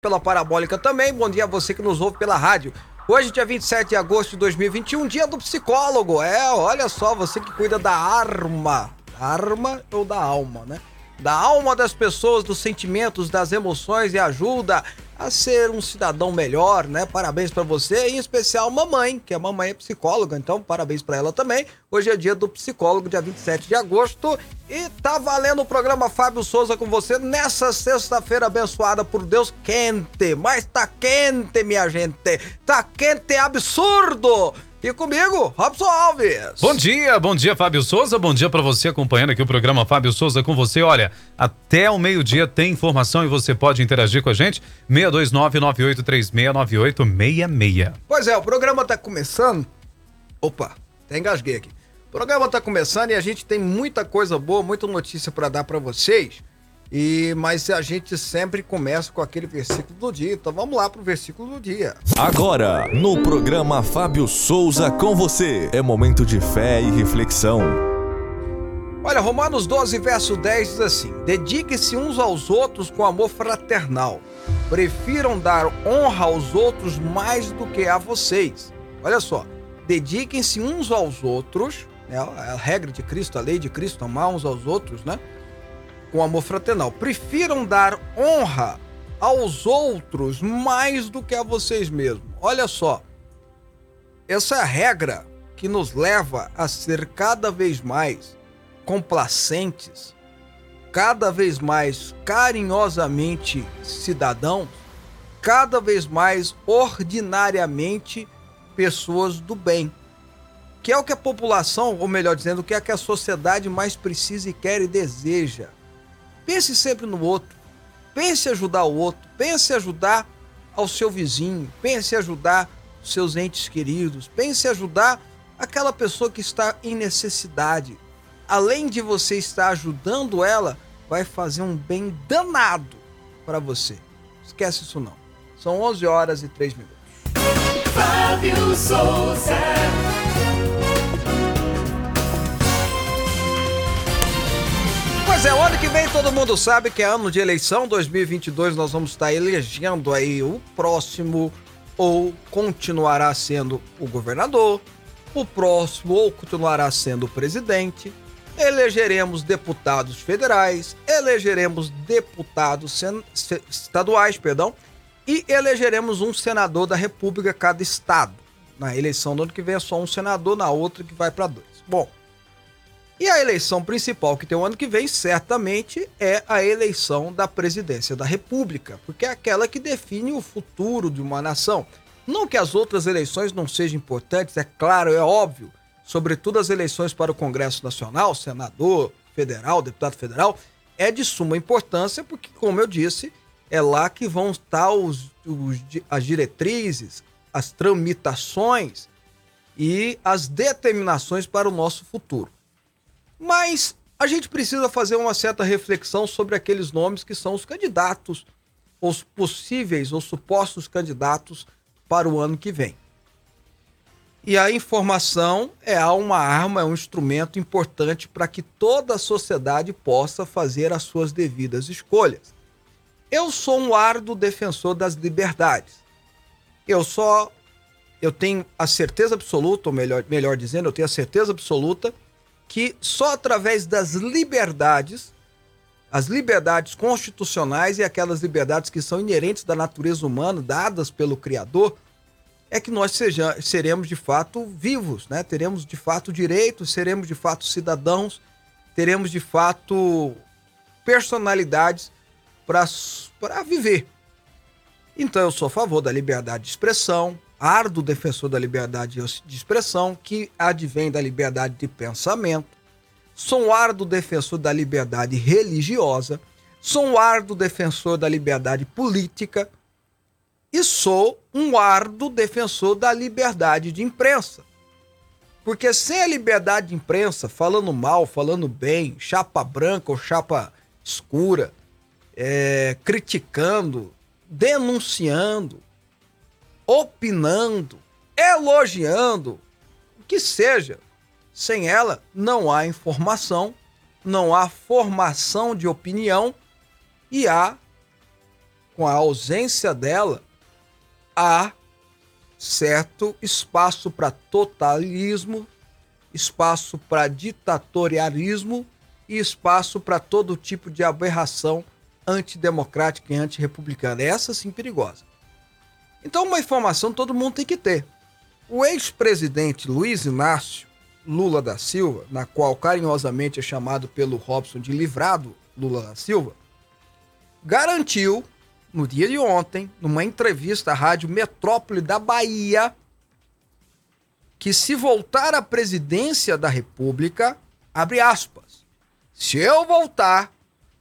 pela Parabólica também. Bom dia a você que nos ouve pela rádio. Hoje, dia 27 de agosto de 2021, dia do psicólogo. É, olha só, você que cuida da arma. Arma ou da alma, né? Da alma das pessoas, dos sentimentos, das emoções e ajuda a ser um cidadão melhor, né? Parabéns para você, em especial mamãe, que a mamãe é psicóloga, então parabéns para ela também. Hoje é dia do psicólogo, dia 27 de agosto, e tá valendo o programa Fábio Souza com você nessa sexta-feira abençoada por Deus quente, mas tá quente, minha gente. Tá quente absurdo. E comigo, Robson Alves. Bom dia, bom dia, Fábio Souza. Bom dia para você acompanhando aqui o programa Fábio Souza com você. Olha, até o meio-dia tem informação e você pode interagir com a gente. 629-9836-9866. Pois é, o programa tá começando. Opa, até engasguei aqui. O programa tá começando e a gente tem muita coisa boa, muita notícia para dar para vocês. E mas a gente sempre começa com aquele versículo do dia. Então vamos lá pro versículo do dia. Agora, no programa Fábio Souza com você, é momento de fé e reflexão. Olha, Romanos 12, verso 10 diz assim: Dediquem-se uns aos outros com amor fraternal. Prefiram dar honra aos outros mais do que a vocês. Olha só, dediquem-se uns aos outros, né? a regra de Cristo, a lei de Cristo, amar uns aos outros, né? Com amor fraternal. Prefiram dar honra aos outros mais do que a vocês mesmos. Olha só, essa é a regra que nos leva a ser cada vez mais complacentes, cada vez mais carinhosamente cidadãos, cada vez mais ordinariamente pessoas do bem. Que é o que a população, ou melhor dizendo, o que é que a sociedade mais precisa e quer e deseja Pense sempre no outro. Pense em ajudar o outro. Pense em ajudar ao seu vizinho. Pense em ajudar os seus entes queridos. Pense em ajudar aquela pessoa que está em necessidade. Além de você estar ajudando ela, vai fazer um bem danado para você. Esquece isso não. São 11 horas e 3 minutos. Fábio Souza. Mas é, o ano que vem todo mundo sabe que é ano de eleição, 2022 nós vamos estar elegendo aí o próximo ou continuará sendo o governador, o próximo ou continuará sendo o presidente, elegeremos deputados federais, elegeremos deputados estaduais, perdão, e elegeremos um senador da República cada estado. Na eleição do ano que vem é só um senador, na outra que vai para dois. Bom, e a eleição principal que tem o ano que vem, certamente, é a eleição da presidência da República, porque é aquela que define o futuro de uma nação. Não que as outras eleições não sejam importantes, é claro, é óbvio, sobretudo as eleições para o Congresso Nacional, senador, federal, deputado federal, é de suma importância, porque, como eu disse, é lá que vão estar os, os, as diretrizes, as tramitações e as determinações para o nosso futuro. Mas a gente precisa fazer uma certa reflexão sobre aqueles nomes que são os candidatos, os possíveis ou supostos candidatos para o ano que vem. E a informação é uma arma, é um instrumento importante para que toda a sociedade possa fazer as suas devidas escolhas. Eu sou um árduo defensor das liberdades. Eu só eu tenho a certeza absoluta, ou melhor, melhor dizendo, eu tenho a certeza absoluta que só através das liberdades, as liberdades constitucionais e aquelas liberdades que são inerentes da natureza humana, dadas pelo Criador, é que nós seja, seremos de fato vivos, né? Teremos de fato direitos, seremos de fato cidadãos, teremos de fato personalidades para viver. Então eu sou a favor da liberdade de expressão, árduo defensor da liberdade de expressão, que advém da liberdade de pensamento. Sou um árduo defensor da liberdade religiosa. Sou um árduo defensor da liberdade política. E sou um árduo defensor da liberdade de imprensa. Porque sem a liberdade de imprensa, falando mal, falando bem, chapa branca ou chapa escura, é, criticando, denunciando, opinando, elogiando, o que seja. Sem ela, não há informação, não há formação de opinião e há com a ausência dela, há certo espaço para totalismo, espaço para ditatorialismo e espaço para todo tipo de aberração antidemocrática e antirrepublicana. Essa sim perigosa. Então, uma informação todo mundo tem que ter. O ex-presidente Luiz Inácio Lula da Silva, na qual carinhosamente é chamado pelo Robson de livrado Lula da Silva, garantiu no dia de ontem, numa entrevista à Rádio Metrópole da Bahia, que se voltar à presidência da República, abre aspas, se eu voltar,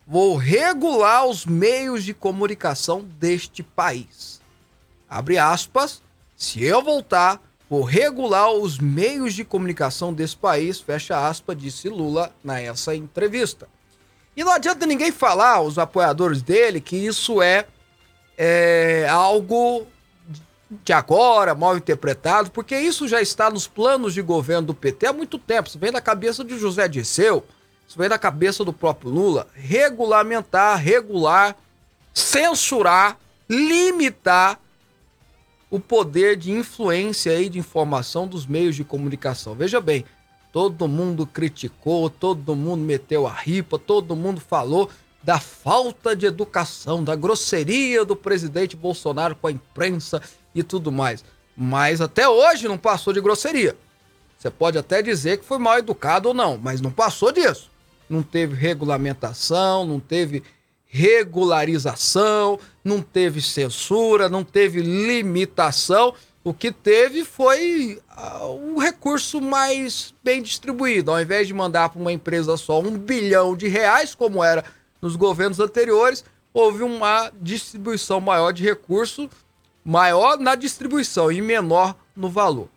vou regular os meios de comunicação deste país. Abre aspas, se eu voltar, vou regular os meios de comunicação desse país, fecha aspas, disse Lula nessa entrevista. E não adianta ninguém falar, os apoiadores dele, que isso é, é algo de agora, mal interpretado, porque isso já está nos planos de governo do PT há muito tempo. Isso vem da cabeça de José Dirceu, isso vem da cabeça do próprio Lula. Regulamentar, regular, censurar, limitar o poder de influência e de informação dos meios de comunicação. Veja bem, Todo mundo criticou, todo mundo meteu a ripa, todo mundo falou da falta de educação, da grosseria do presidente Bolsonaro com a imprensa e tudo mais. Mas até hoje não passou de grosseria. Você pode até dizer que foi mal educado ou não, mas não passou disso. Não teve regulamentação, não teve regularização, não teve censura, não teve limitação o que teve foi uh, um recurso mais bem distribuído. Ao invés de mandar para uma empresa só um bilhão de reais, como era nos governos anteriores, houve uma distribuição maior de recurso, maior na distribuição e menor no valor.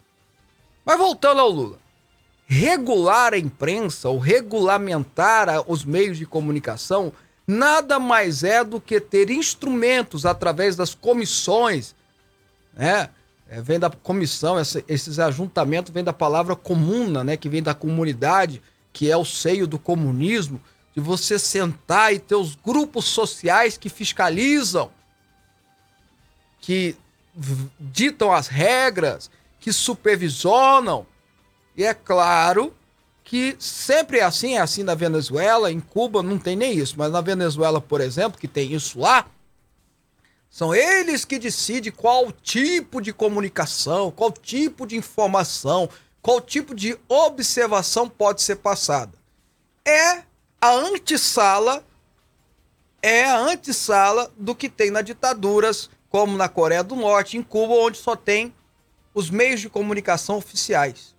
Mas voltando ao Lula. Regular a imprensa ou regulamentar os meios de comunicação nada mais é do que ter instrumentos através das comissões, né? é, vem da comissão, essa, esses ajuntamentos vem da palavra comuna, né, que vem da comunidade, que é o seio do comunismo, de você sentar e ter os grupos sociais que fiscalizam, que ditam as regras, que supervisionam. E é claro que sempre é assim, é assim na Venezuela, em Cuba não tem nem isso, mas na Venezuela, por exemplo, que tem isso lá, são eles que decidem qual tipo de comunicação, qual tipo de informação, qual tipo de observação pode ser passada. É a antessala, é a antessala do que tem nas ditaduras, como na Coreia do Norte, em Cuba, onde só tem os meios de comunicação oficiais.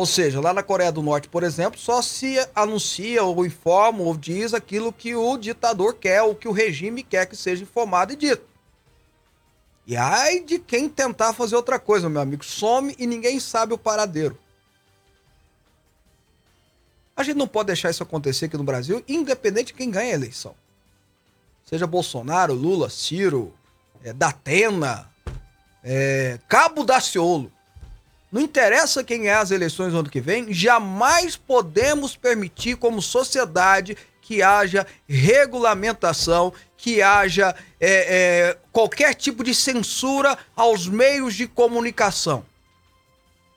Ou seja, lá na Coreia do Norte, por exemplo, só se anuncia ou informa ou diz aquilo que o ditador quer ou que o regime quer que seja informado e dito. E ai de quem tentar fazer outra coisa, meu amigo, some e ninguém sabe o paradeiro. A gente não pode deixar isso acontecer aqui no Brasil, independente de quem ganha a eleição. Seja Bolsonaro, Lula, Ciro, é, Datena, é, Cabo Daciolo. Não interessa quem é as eleições no ano que vem, jamais podemos permitir, como sociedade, que haja regulamentação, que haja é, é, qualquer tipo de censura aos meios de comunicação.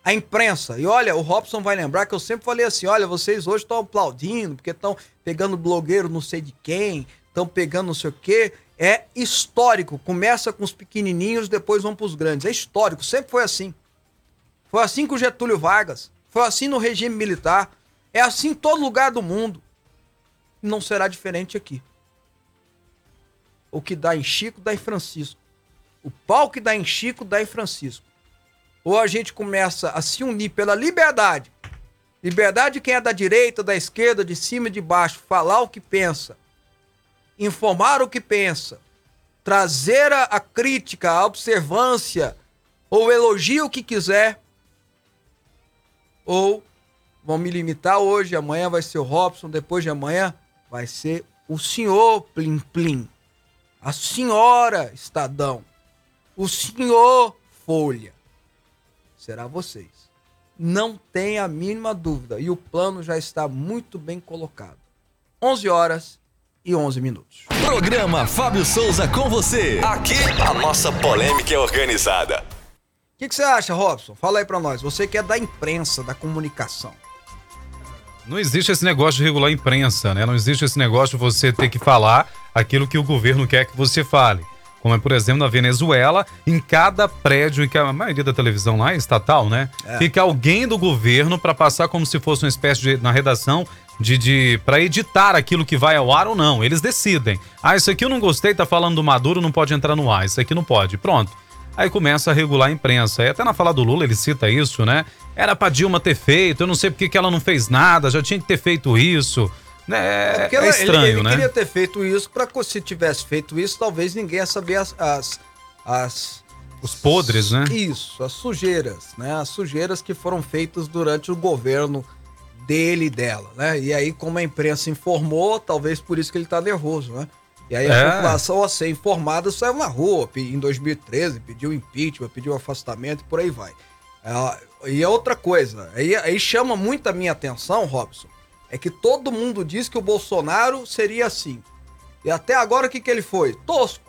A imprensa. E olha, o Robson vai lembrar que eu sempre falei assim: olha, vocês hoje estão aplaudindo, porque estão pegando blogueiro não sei de quem, estão pegando não sei o quê. É histórico. Começa com os pequenininhos, depois vão para os grandes. É histórico, sempre foi assim. Foi assim com Getúlio Vargas. Foi assim no regime militar. É assim em todo lugar do mundo. Não será diferente aqui. O que dá em Chico, dá em Francisco. O pau que dá em Chico, dá em Francisco. Ou a gente começa a se unir pela liberdade. Liberdade de quem é da direita, da esquerda, de cima e de baixo, falar o que pensa, informar o que pensa, trazer a, a crítica, a observância ou elogio o que quiser, ou vão me limitar hoje, amanhã vai ser o Robson, depois de amanhã vai ser o senhor Plim Plim, a senhora Estadão, o senhor Folha. Será vocês. Não tem a mínima dúvida. E o plano já está muito bem colocado. 11 horas e 11 minutos. Programa Fábio Souza com você. Aqui a nossa polêmica é organizada. O que, que você acha, Robson? Fala aí pra nós. Você que é da imprensa, da comunicação. Não existe esse negócio de regular a imprensa, né? Não existe esse negócio de você ter que falar aquilo que o governo quer que você fale. Como é, por exemplo, na Venezuela, em cada prédio, em que a maioria da televisão lá é estatal, né? É. Fica alguém do governo para passar como se fosse uma espécie de, na redação, de, de para editar aquilo que vai ao ar ou não. Eles decidem. Ah, isso aqui eu não gostei, tá falando do Maduro, não pode entrar no ar. Isso aqui não pode. Pronto. Aí começa a regular a imprensa. E até na fala do Lula ele cita isso, né? Era pra Dilma ter feito, eu não sei porque que ela não fez nada, já tinha que ter feito isso. Né? É, porque é ela- ele- estranho, ele, né? queria ter feito isso para se tivesse feito isso, talvez ninguém ia saber as, as, as- Os podres, né? Isso, as sujeiras, né? As sujeiras que foram feitas durante o governo dele e dela, né? E aí, como a imprensa informou, talvez por isso que ele tá nervoso, né? E aí a É. população, a ser informada, saiu na rua em 2013, pediu impeachment, pediu afastamento e por aí vai. Ah, e é outra coisa, aí, aí chama muito a minha atenção, Robson, é que todo mundo diz que o Bolsonaro seria assim. E até agora o que, que ele foi? Tosco.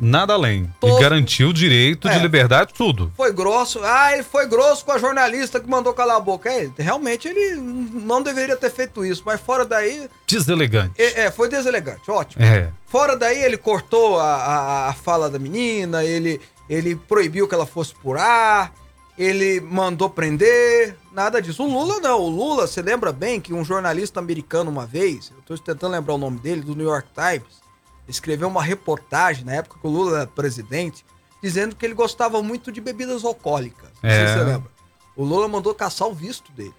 Nada além. Tosco. E garantiu o direito de É. liberdade, tudo. Foi grosso. Ah, ele foi grosso com a jornalista que mandou calar a boca. É, realmente ele não deveria ter feito isso, mas fora daí. Deselegante. É, é, foi deselegante, ótimo. É. Fora daí ele cortou a, a, a fala da menina, ele, ele proibiu que ela fosse por ar, ele mandou prender, nada disso. O Lula não, o Lula, você lembra bem que um jornalista americano uma vez, eu tô tentando lembrar o nome dele, do New York Times, escreveu uma reportagem na época que o Lula era presidente, dizendo que ele gostava muito de bebidas alcoólicas. Não sei É. se você lembra. O Lula mandou caçar o visto dele.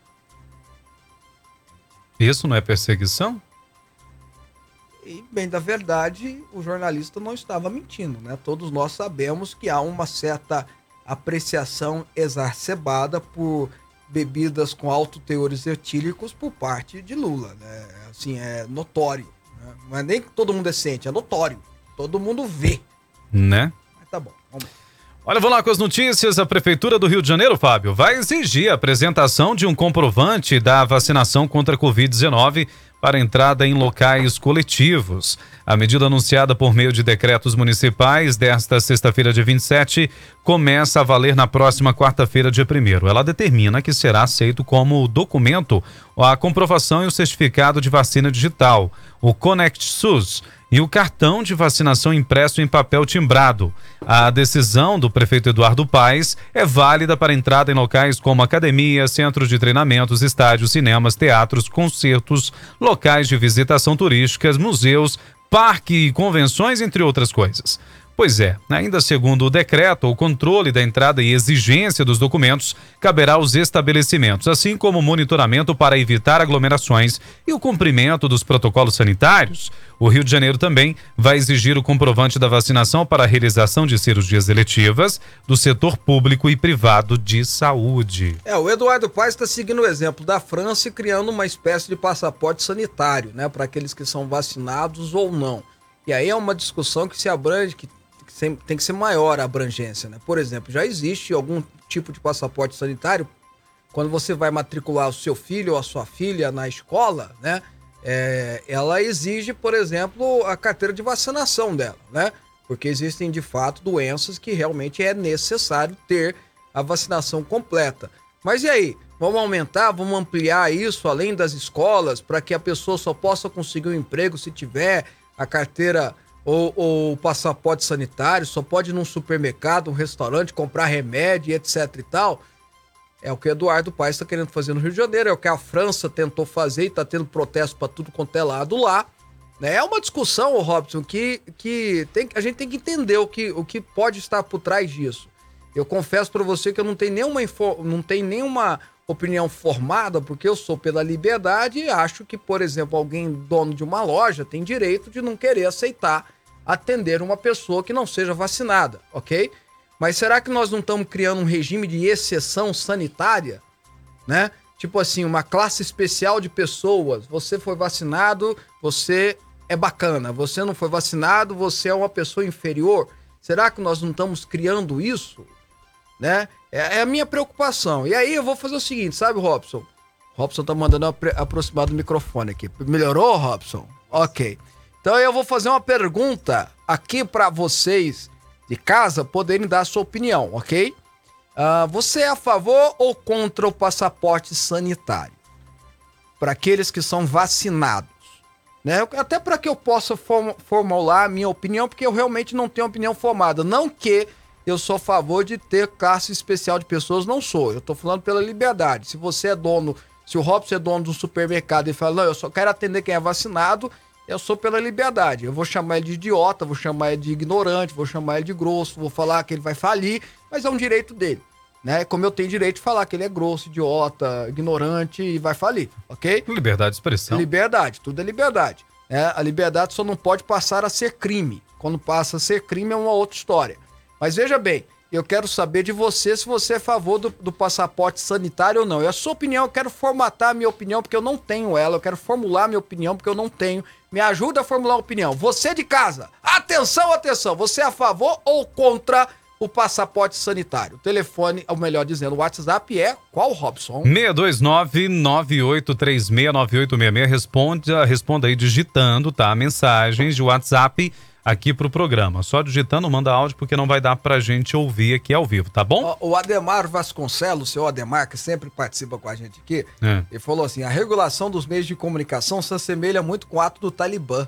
Isso não é perseguição? E, bem da verdade, o jornalista não estava mentindo, né? Todos nós sabemos que há uma certa apreciação exacerbada por bebidas com alto teores etílicos por parte de Lula, né? Assim, é notório. Não é nem que todo mundo é ciente, é notório. Todo mundo vê. Né? Mas tá bom, vamos lá. Olha, vamos lá com as notícias. A Prefeitura do Rio de Janeiro, Fábio, vai exigir a apresentação de um comprovante da vacinação contra a Covid-19 para entrada em locais coletivos. A medida anunciada por meio de decretos municipais desta sexta-feira, dia 27, começa a valer na próxima quarta-feira, dia 1. Ela determina que será aceito como documento a comprovação e o certificado de vacina digital, o Connect SUS e o cartão de vacinação impresso em papel timbrado. A decisão do prefeito Eduardo Paes é válida para entrada em locais como academia, centros de treinamentos, estádios, cinemas, teatros, concertos, locais de visitação turísticas, museus, parque e convenções, entre outras coisas. Pois é, ainda segundo o decreto, o controle da entrada e exigência dos documentos caberá aos estabelecimentos, assim como o monitoramento para evitar aglomerações e o cumprimento dos protocolos sanitários. O Rio de Janeiro também vai exigir o comprovante da vacinação para a realização de cirurgias eletivas do setor público e privado de saúde. É, o Eduardo Paes está seguindo o exemplo da França e criando uma espécie de passaporte sanitário, né, para aqueles que são vacinados ou não. E aí é uma discussão que se abrange, que tem que ser maior a abrangência, né? Por exemplo, já existe algum tipo de passaporte sanitário quando você vai matricular o seu filho ou a sua filha na escola, né? é, ela exige, por exemplo, a carteira de vacinação dela, né? Porque existem de fato doenças que realmente é necessário ter a vacinação completa. Mas e aí? Vamos aumentar, vamos ampliar isso além das escolas para que a pessoa só possa conseguir um emprego se tiver a carteira ou, ou passaporte sanitário, só pode ir num supermercado, um restaurante, comprar remédio etc e tal. É o que Eduardo Paes está querendo fazer no Rio de Janeiro, é o que a França tentou fazer e está tendo protesto para tudo quanto é lado lá. Né? É uma discussão, Robson, que, que tem, a gente tem que entender o que, o que pode estar por trás disso. Eu confesso para você que eu não tenho nenhuma, não tenho nenhuma opinião formada, porque eu sou pela liberdade e acho que, por exemplo, alguém dono de uma loja tem direito de não querer aceitar atender uma pessoa que não seja vacinada, ok? Mas será que nós não estamos criando um regime de exceção sanitária? Né? Tipo assim, uma classe especial de pessoas. Você foi vacinado, você é bacana. Você não foi vacinado, você é uma pessoa inferior. Será que nós não estamos criando isso? Né? É, é a minha preocupação. E aí eu vou fazer o seguinte, sabe, Robson? Robson tá mandando aproximar do microfone aqui. Melhorou, Robson? Ok. Então eu vou fazer uma pergunta aqui para vocês de casa poderem dar a sua opinião, ok? Uh, você é a favor ou contra o passaporte sanitário? Para aqueles que são vacinados. Né? Até para que eu possa formular a minha opinião, porque eu realmente não tenho opinião formada. Não que eu sou a favor de ter classe especial de pessoas, não sou. Eu estou falando pela liberdade. Se você é dono, se o Robson é dono do supermercado e fala, não, eu só quero atender quem é vacinado, eu sou pela liberdade. Eu vou chamar ele de idiota, vou chamar ele de ignorante, vou chamar ele de grosso, vou falar que ele vai falir, mas é um direito dele. Né? Como eu tenho direito de falar que ele é grosso, idiota, ignorante e vai falir, ok? Liberdade de expressão. Liberdade, tudo é liberdade. Né? A liberdade só não pode passar a ser crime. Quando passa a ser crime é uma outra história. Mas veja bem, eu quero saber de você se você é a favor do, do, passaporte sanitário ou não. E a sua opinião, eu quero formatar a minha opinião, porque eu não tenho ela. Eu quero formular a minha opinião, porque eu não tenho. Me ajuda a formular a opinião. Você de casa, atenção, atenção. Você é a favor ou contra o passaporte sanitário? O telefone, ou melhor dizendo, o WhatsApp é qual, Robson? 629-9836-9866. Responda, responda aí digitando, tá? Mensagens de WhatsApp aqui pro programa. Só digitando, manda áudio, porque não vai dar pra gente ouvir aqui ao vivo, tá bom? O Ademar Vasconcelos, seu Ademar, que sempre participa com a gente aqui, é. ele falou assim: a regulação dos meios de comunicação se assemelha muito com o ato do Talibã.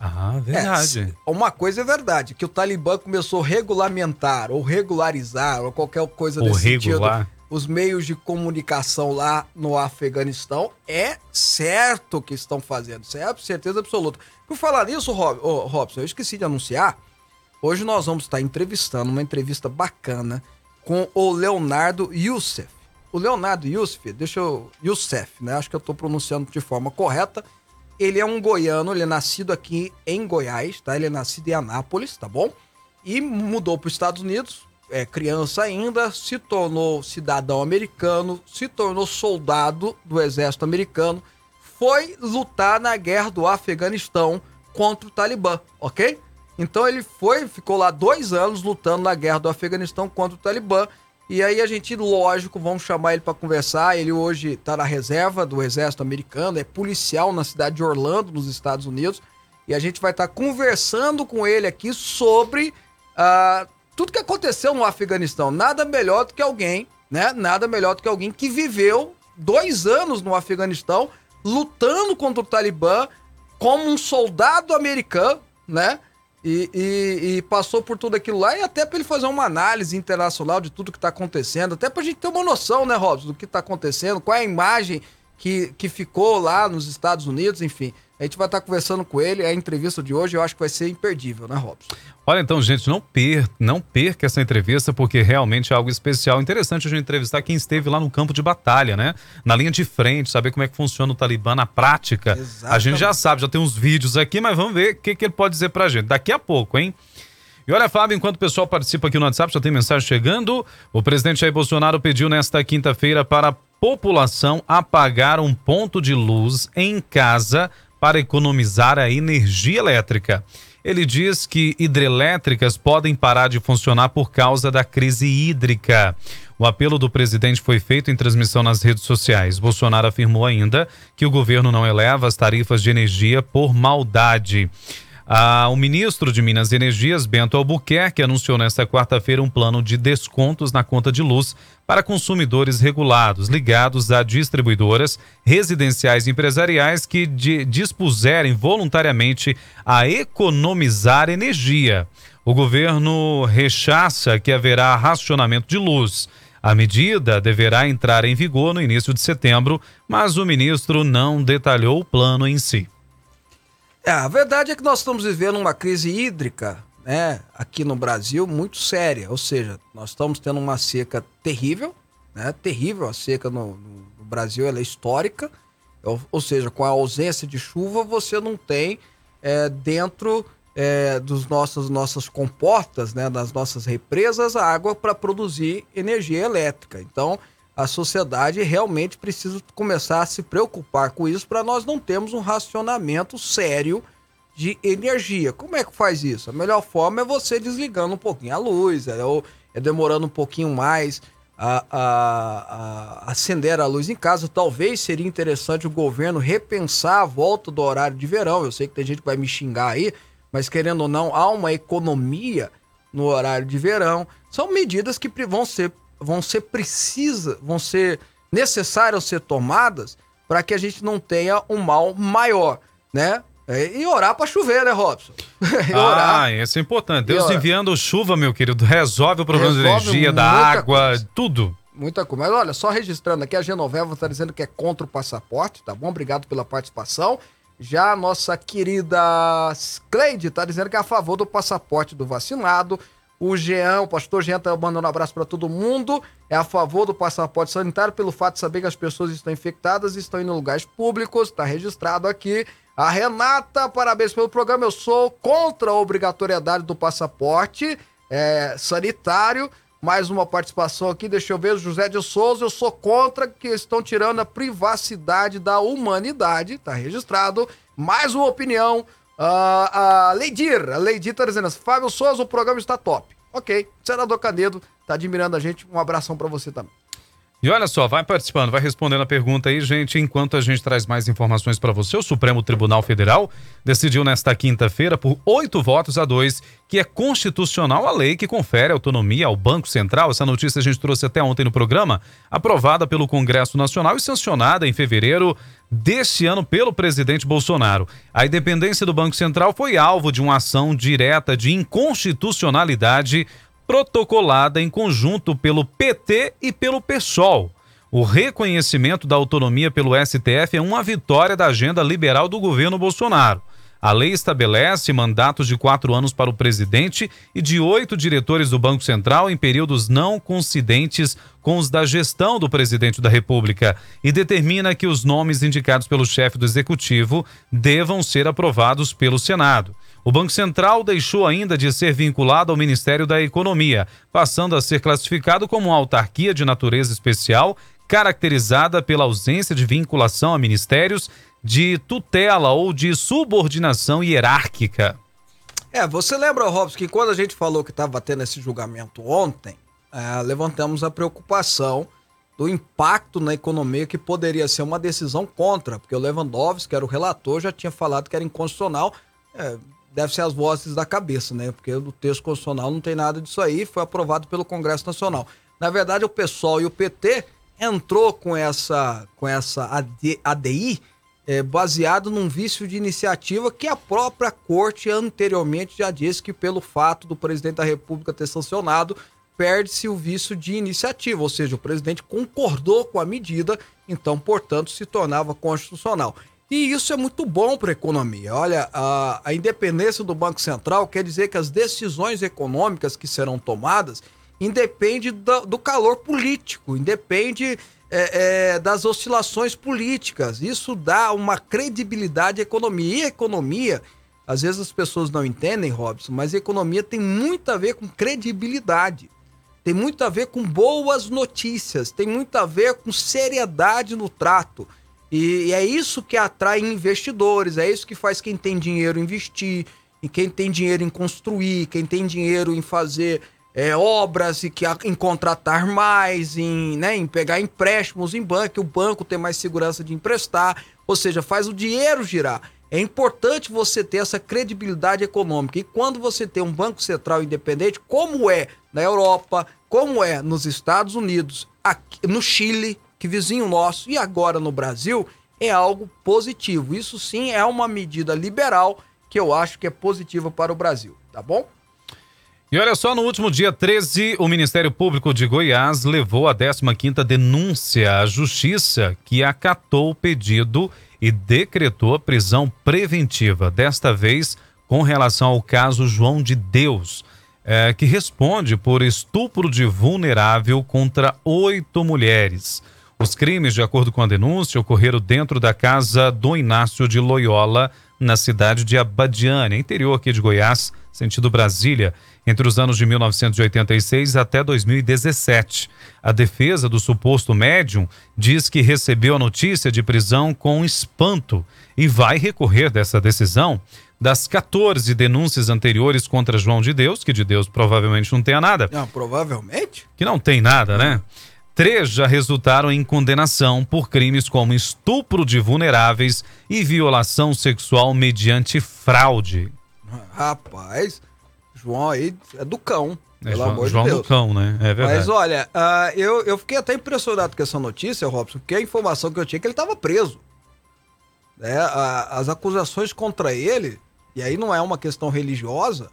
Ah, verdade. É, uma coisa é verdade, que o Talibã começou a regulamentar ou regularizar ou qualquer coisa ou desse regular. sentido os meios de comunicação lá no Afeganistão. É certo que estão fazendo, certo? Certeza absoluta. Por falar nisso, Rob, oh, Robson, eu esqueci de anunciar. Hoje nós vamos estar entrevistando, uma entrevista bacana, com o Leonardo Youssef. O Leonardo Youssef, deixa eu. Youssef, né? Acho que eu estou pronunciando de forma correta. Ele é um goiano, ele é nascido aqui em Goiás, tá? Ele é nascido em Anápolis, tá bom? E mudou para os Estados Unidos, é, criança ainda, se tornou cidadão americano, se tornou soldado do exército americano, foi lutar na guerra do Afeganistão contra o Talibã, ok? Então ele foi, ficou lá dois anos lutando na guerra do Afeganistão contra o Talibã. E aí a gente, lógico, vamos chamar ele para conversar. Ele hoje está na reserva do exército americano, é policial na cidade de Orlando, nos Estados Unidos. E a gente vai estar tá conversando com ele aqui sobre uh, tudo que aconteceu no Afeganistão. Nada melhor do que alguém, né? Nada melhor do que alguém que viveu dois anos no Afeganistão lutando contra o Talibã como um soldado americano, né? E, e, e, passou por tudo aquilo lá, e até para ele fazer uma análise internacional de tudo que está acontecendo, até para a gente ter uma noção, né, Robson, do que está acontecendo, qual é a imagem que, que ficou lá nos Estados Unidos, enfim. A gente vai estar conversando com ele. A entrevista de hoje eu acho que vai ser imperdível, né, Robson? Olha, então, gente, não, per não perca essa entrevista, porque realmente é algo especial. Interessante a gente entrevistar quem esteve lá no campo de batalha, né? Na linha de frente, saber como é que funciona o Talibã na prática. Exatamente. A gente já sabe, já tem uns vídeos aqui, mas vamos ver o que, que ele pode dizer pra gente. Daqui a pouco, hein? E olha, Fábio, enquanto o pessoal participa aqui no WhatsApp, já tem mensagem chegando. O presidente Jair Bolsonaro pediu nesta quinta-feira para a população apagar um ponto de luz em casa para economizar a energia elétrica. Ele diz que hidrelétricas podem parar de funcionar por causa da crise hídrica. O apelo do presidente foi feito em transmissão nas redes sociais. Bolsonaro afirmou ainda que o governo não eleva as tarifas de energia por maldade. Ah, o ministro de Minas e Energias, Bento Albuquerque, anunciou nesta quarta-feira um plano de descontos na conta de luz para consumidores regulados, ligados a distribuidoras residenciais e empresariais que de, dispuserem voluntariamente a economizar energia. O governo rechaça que haverá racionamento de luz. A medida deverá entrar em vigor no início de setembro, mas o ministro não detalhou o plano em si. É, a verdade é que nós estamos vivendo uma crise hídrica, né, aqui no Brasil muito séria. Ou seja, nós estamos tendo uma seca terrível, né, terrível. A seca no, no Brasil ela é histórica. Ou, ou, seja, com a ausência de chuva, você não tem é, dentro é, dos nossos nossas comportas, né, das nossas represas, a água para produzir energia elétrica. Então, a sociedade realmente precisa começar a se preocupar com isso para nós não termos um racionamento sério de energia. Como é que faz isso? A melhor forma é você desligando um pouquinho a luz, é, ou é demorando um pouquinho mais a, a, a, acender a luz em casa. Talvez seria interessante o governo repensar a volta do horário de verão. Eu sei que tem gente que vai me xingar aí, mas querendo ou não, há uma economia no horário de verão. São medidas que vão ser, vão ser precisas, vão ser necessárias ser tomadas para que a gente não tenha um mal maior, né? É, e orar para chover, né, Robson? ah, isso é importante. Deus enviando chuva, meu querido, resolve o problema resolve de energia, da água, coisa. tudo. Muita coisa. Mas olha, só registrando aqui, a Genoveva está dizendo que é contra o passaporte, tá bom? Obrigado pela participação. Já a nossa querida Cleide está dizendo que é a favor do passaporte do vacinado. O Jean, o pastor Jean tá mandando um abraço para todo mundo. É a favor do passaporte sanitário pelo fato de saber que as pessoas estão infectadas e estão em lugares públicos. Está registrado aqui. A Renata, parabéns pelo programa. Eu sou contra a obrigatoriedade do passaporte é, sanitário. Mais uma participação aqui, deixa eu ver. José de Souza, eu sou contra que estão tirando a privacidade da humanidade. Tá registrado. Mais uma opinião. Uh, a Leidir, a Leidir tá dizendo assim: Fábio Souza, o programa está top. Ok. Senador Canedo tá admirando a gente. Um abração para você também. E olha só, vai participando, vai respondendo a pergunta aí, gente. Enquanto a gente traz mais informações para você, o Supremo Tribunal Federal decidiu nesta quinta-feira, por oito votos a dois, que é constitucional a lei que confere autonomia ao Banco Central. Essa notícia a gente trouxe até ontem no programa, aprovada pelo Congresso Nacional e sancionada em fevereiro deste ano pelo presidente Bolsonaro. A independência do Banco Central foi alvo de uma ação direta de inconstitucionalidade protocolada em conjunto pelo PT e pelo PSOL. O reconhecimento da autonomia pelo STF é uma vitória da agenda liberal do governo Bolsonaro. A lei estabelece mandatos de quatro anos para o presidente e de oito diretores do Banco Central em períodos não coincidentes com os da gestão do presidente da República e determina que os nomes indicados pelo chefe do executivo devam ser aprovados pelo Senado. O Banco Central deixou ainda de ser vinculado ao Ministério da Economia, passando a ser classificado como uma autarquia de natureza especial, caracterizada pela ausência de vinculação a ministérios, de tutela ou de subordinação hierárquica. É, você lembra, Robson, que quando a gente falou que estava tendo esse julgamento ontem, é, levantamos a preocupação do impacto na economia que poderia ser uma decisão contra, porque o Lewandowski, que era o relator, já tinha falado que era inconstitucional. É, deve ser as vozes da cabeça, né? Porque o texto constitucional não tem nada disso aí, foi aprovado pelo Congresso Nacional. Na verdade, o PSOL e o PT entrou com essa, com essa AD, ADI é, baseado num vício de iniciativa que a própria corte anteriormente já disse que pelo fato do presidente da República ter sancionado, perde-se o vício de iniciativa, ou seja, o presidente concordou com a medida, então, portanto, se tornava constitucional. E isso é muito bom para a economia. Olha, a, a, independência do Banco Central quer dizer que as decisões econômicas que serão tomadas independem do, do calor político, independe é, é, das oscilações políticas. Isso dá uma credibilidade à economia. E economia, às vezes as pessoas não entendem, Robson, mas a economia tem muito a ver com credibilidade. Tem muito a ver com boas notícias, tem muito a ver com seriedade no trato. E, é isso que atrai investidores, é isso que faz quem tem dinheiro investir, e quem tem dinheiro em construir, quem tem dinheiro em fazer é, obras e que, em contratar mais, em, né, em pegar empréstimos em banco, o banco tem mais segurança de emprestar, ou seja, faz o dinheiro girar. É importante você ter essa credibilidade econômica. E quando você tem um Banco Central independente, como é na Europa, como é nos Estados Unidos, aqui, no Chile, que vizinho nosso e agora no Brasil é algo positivo. Isso sim é uma medida liberal que eu acho que é positiva para o Brasil, tá bom? E olha só, no último dia 13, o Ministério Público de Goiás levou a 15ª denúncia à Justiça, que acatou o pedido e decretou a prisão preventiva, desta vez com relação ao caso João de Deus, é, que responde por estupro de vulnerável contra oito mulheres. Os crimes, de acordo com a denúncia, ocorreram dentro da casa do Inácio de Loyola, na cidade de Abadiânia, interior aqui de Goiás, sentido Brasília, entre os anos de 1986 até 2017. A defesa do suposto médium diz que recebeu a notícia de prisão com espanto e vai recorrer dessa decisão. Das 14 denúncias anteriores contra João de Deus, que de Deus provavelmente não tenha nada. Não, provavelmente? Que não tem nada, né? Três já resultaram em condenação por crimes como estupro de vulneráveis e violação sexual mediante fraude. Rapaz, João aí é do cão. É, pelo João, amor João de do Deus. Cão, né? É verdade. Mas olha, ah, eu, eu fiquei até impressionado com essa notícia, Robson, porque a informação que eu tinha é que ele estava preso. Né? A- as acusações contra ele, e aí não é uma questão religiosa,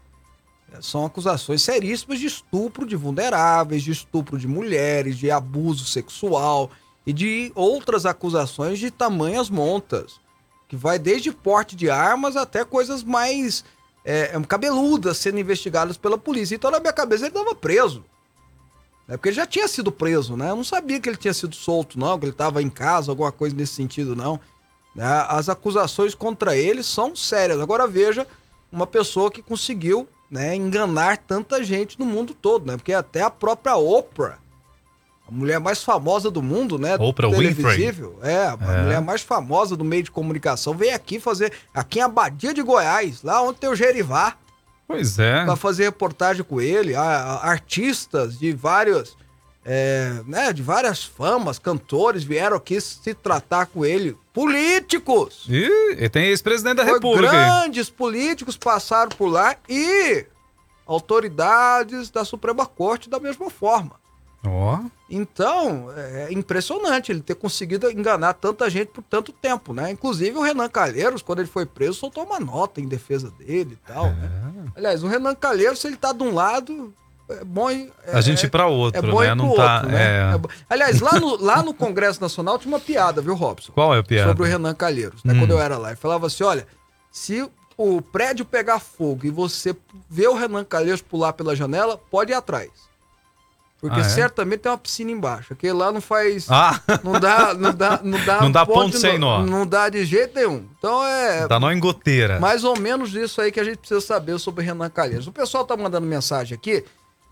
é, são acusações seríssimas de estupro de vulneráveis, de estupro de mulheres, de abuso sexual e de outras acusações de tamanhas montas, que vai desde porte de armas até coisas mais é, cabeludas sendo investigadas pela polícia. Então, na minha cabeça, ele estava preso. Né? Porque ele já tinha sido preso, né? Eu não sabia que ele tinha sido solto, não, que ele estava em casa, alguma coisa nesse sentido, não. Né? As acusações contra ele são sérias. Agora veja uma pessoa que conseguiu né, enganar tanta gente no mundo todo, né? Porque até a própria Oprah, a mulher mais famosa do mundo, né? Oprah Winfrey. É, a É. mulher mais famosa do meio de comunicação, veio aqui fazer, aqui em Abadia de Goiás, lá onde tem o Gerivá Pois é. para fazer reportagem com ele, a- a- artistas de vários, é, né, de várias famas, cantores vieram aqui se tratar com ele, políticos, E, e tem ex-presidente da Foi República. grandes políticos passaram por lá e autoridades da Suprema Corte da mesma forma. Ó. Então, é impressionante ele ter conseguido enganar tanta gente por tanto tempo, né? Inclusive o Renan Calheiros, quando ele foi preso, soltou uma nota em defesa dele e tal, né? É. Aliás, o Renan Calheiros, se ele tá de um lado, é bom. É, A gente ir pra é outro, bom né? Não tá. outro, né? é. É Aliás, lá no, lá no Congresso Nacional tinha uma piada, viu, Robson? Qual é a piada? Sobre o Renan Calheiros, né? Hum. Quando eu era lá. Ele falava assim: olha, se o prédio pegar fogo e você vê o Renan Calheiros pular pela janela, pode ir atrás. Porque Ah, é? certamente tem uma piscina embaixo. Aquele lá não faz. Ah, Não dá, não dá, não dá, Não dá ponto sem nó. Não dá de jeito nenhum. Então é tá nó em goteira. mais ou menos isso aí que a gente precisa saber sobre o Renan Calheiros. O pessoal tá mandando mensagem aqui.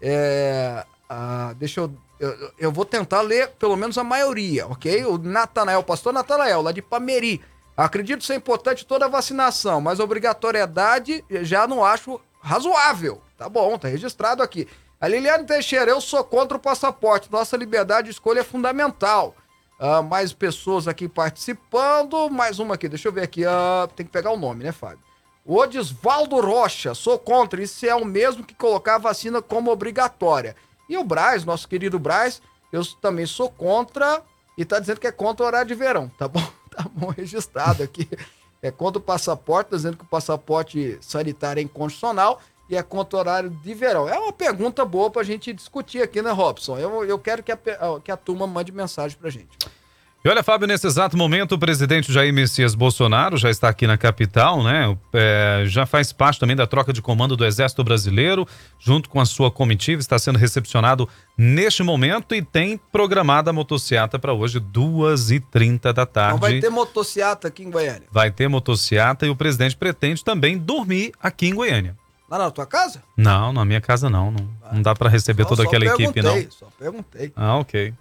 É, ah, deixa eu, eu. eu vou tentar ler pelo menos a maioria, ok? O Natanael, pastor Natanael, lá de Pameri. Acredito ser importante toda a vacinação, mas obrigatoriedade já não acho razoável. Tá bom, tá registrado aqui. A Liliane Teixeira, eu sou contra o passaporte. Nossa liberdade de escolha é fundamental. Ah, mais pessoas aqui participando. Mais uma aqui, deixa eu ver aqui. ah, tem que pegar o nome, né, Fábio? O Odisvaldo Rocha, sou contra. Isso é o mesmo que colocar a vacina como obrigatória. E o Braz, nosso querido Braz, eu também sou contra. E tá dizendo que é contra o horário de verão. Tá bom? Tá bom, registrado aqui. É contra o passaporte, tá dizendo que o passaporte sanitário é inconstitucional e é contra o horário de verão. É uma pergunta boa pra gente discutir aqui, né, Robson? Eu, eu quero que a, que a turma mande mensagem pra gente. E olha, Fábio, nesse exato momento, o presidente Jair Messias Bolsonaro já está aqui na capital, né? É, já faz parte também da troca de comando do Exército Brasileiro, junto com a sua comitiva, está sendo recepcionado neste momento e tem programada a motociata para hoje, 2h30 da tarde. Então vai ter motociata aqui em Goiânia. Vai ter motociata e o presidente pretende também dormir aqui em Goiânia. Lá na tua casa? Não, na minha casa não. Não, não dá para receber Não, toda só aquela equipe, não. Só perguntei. Ah, ok.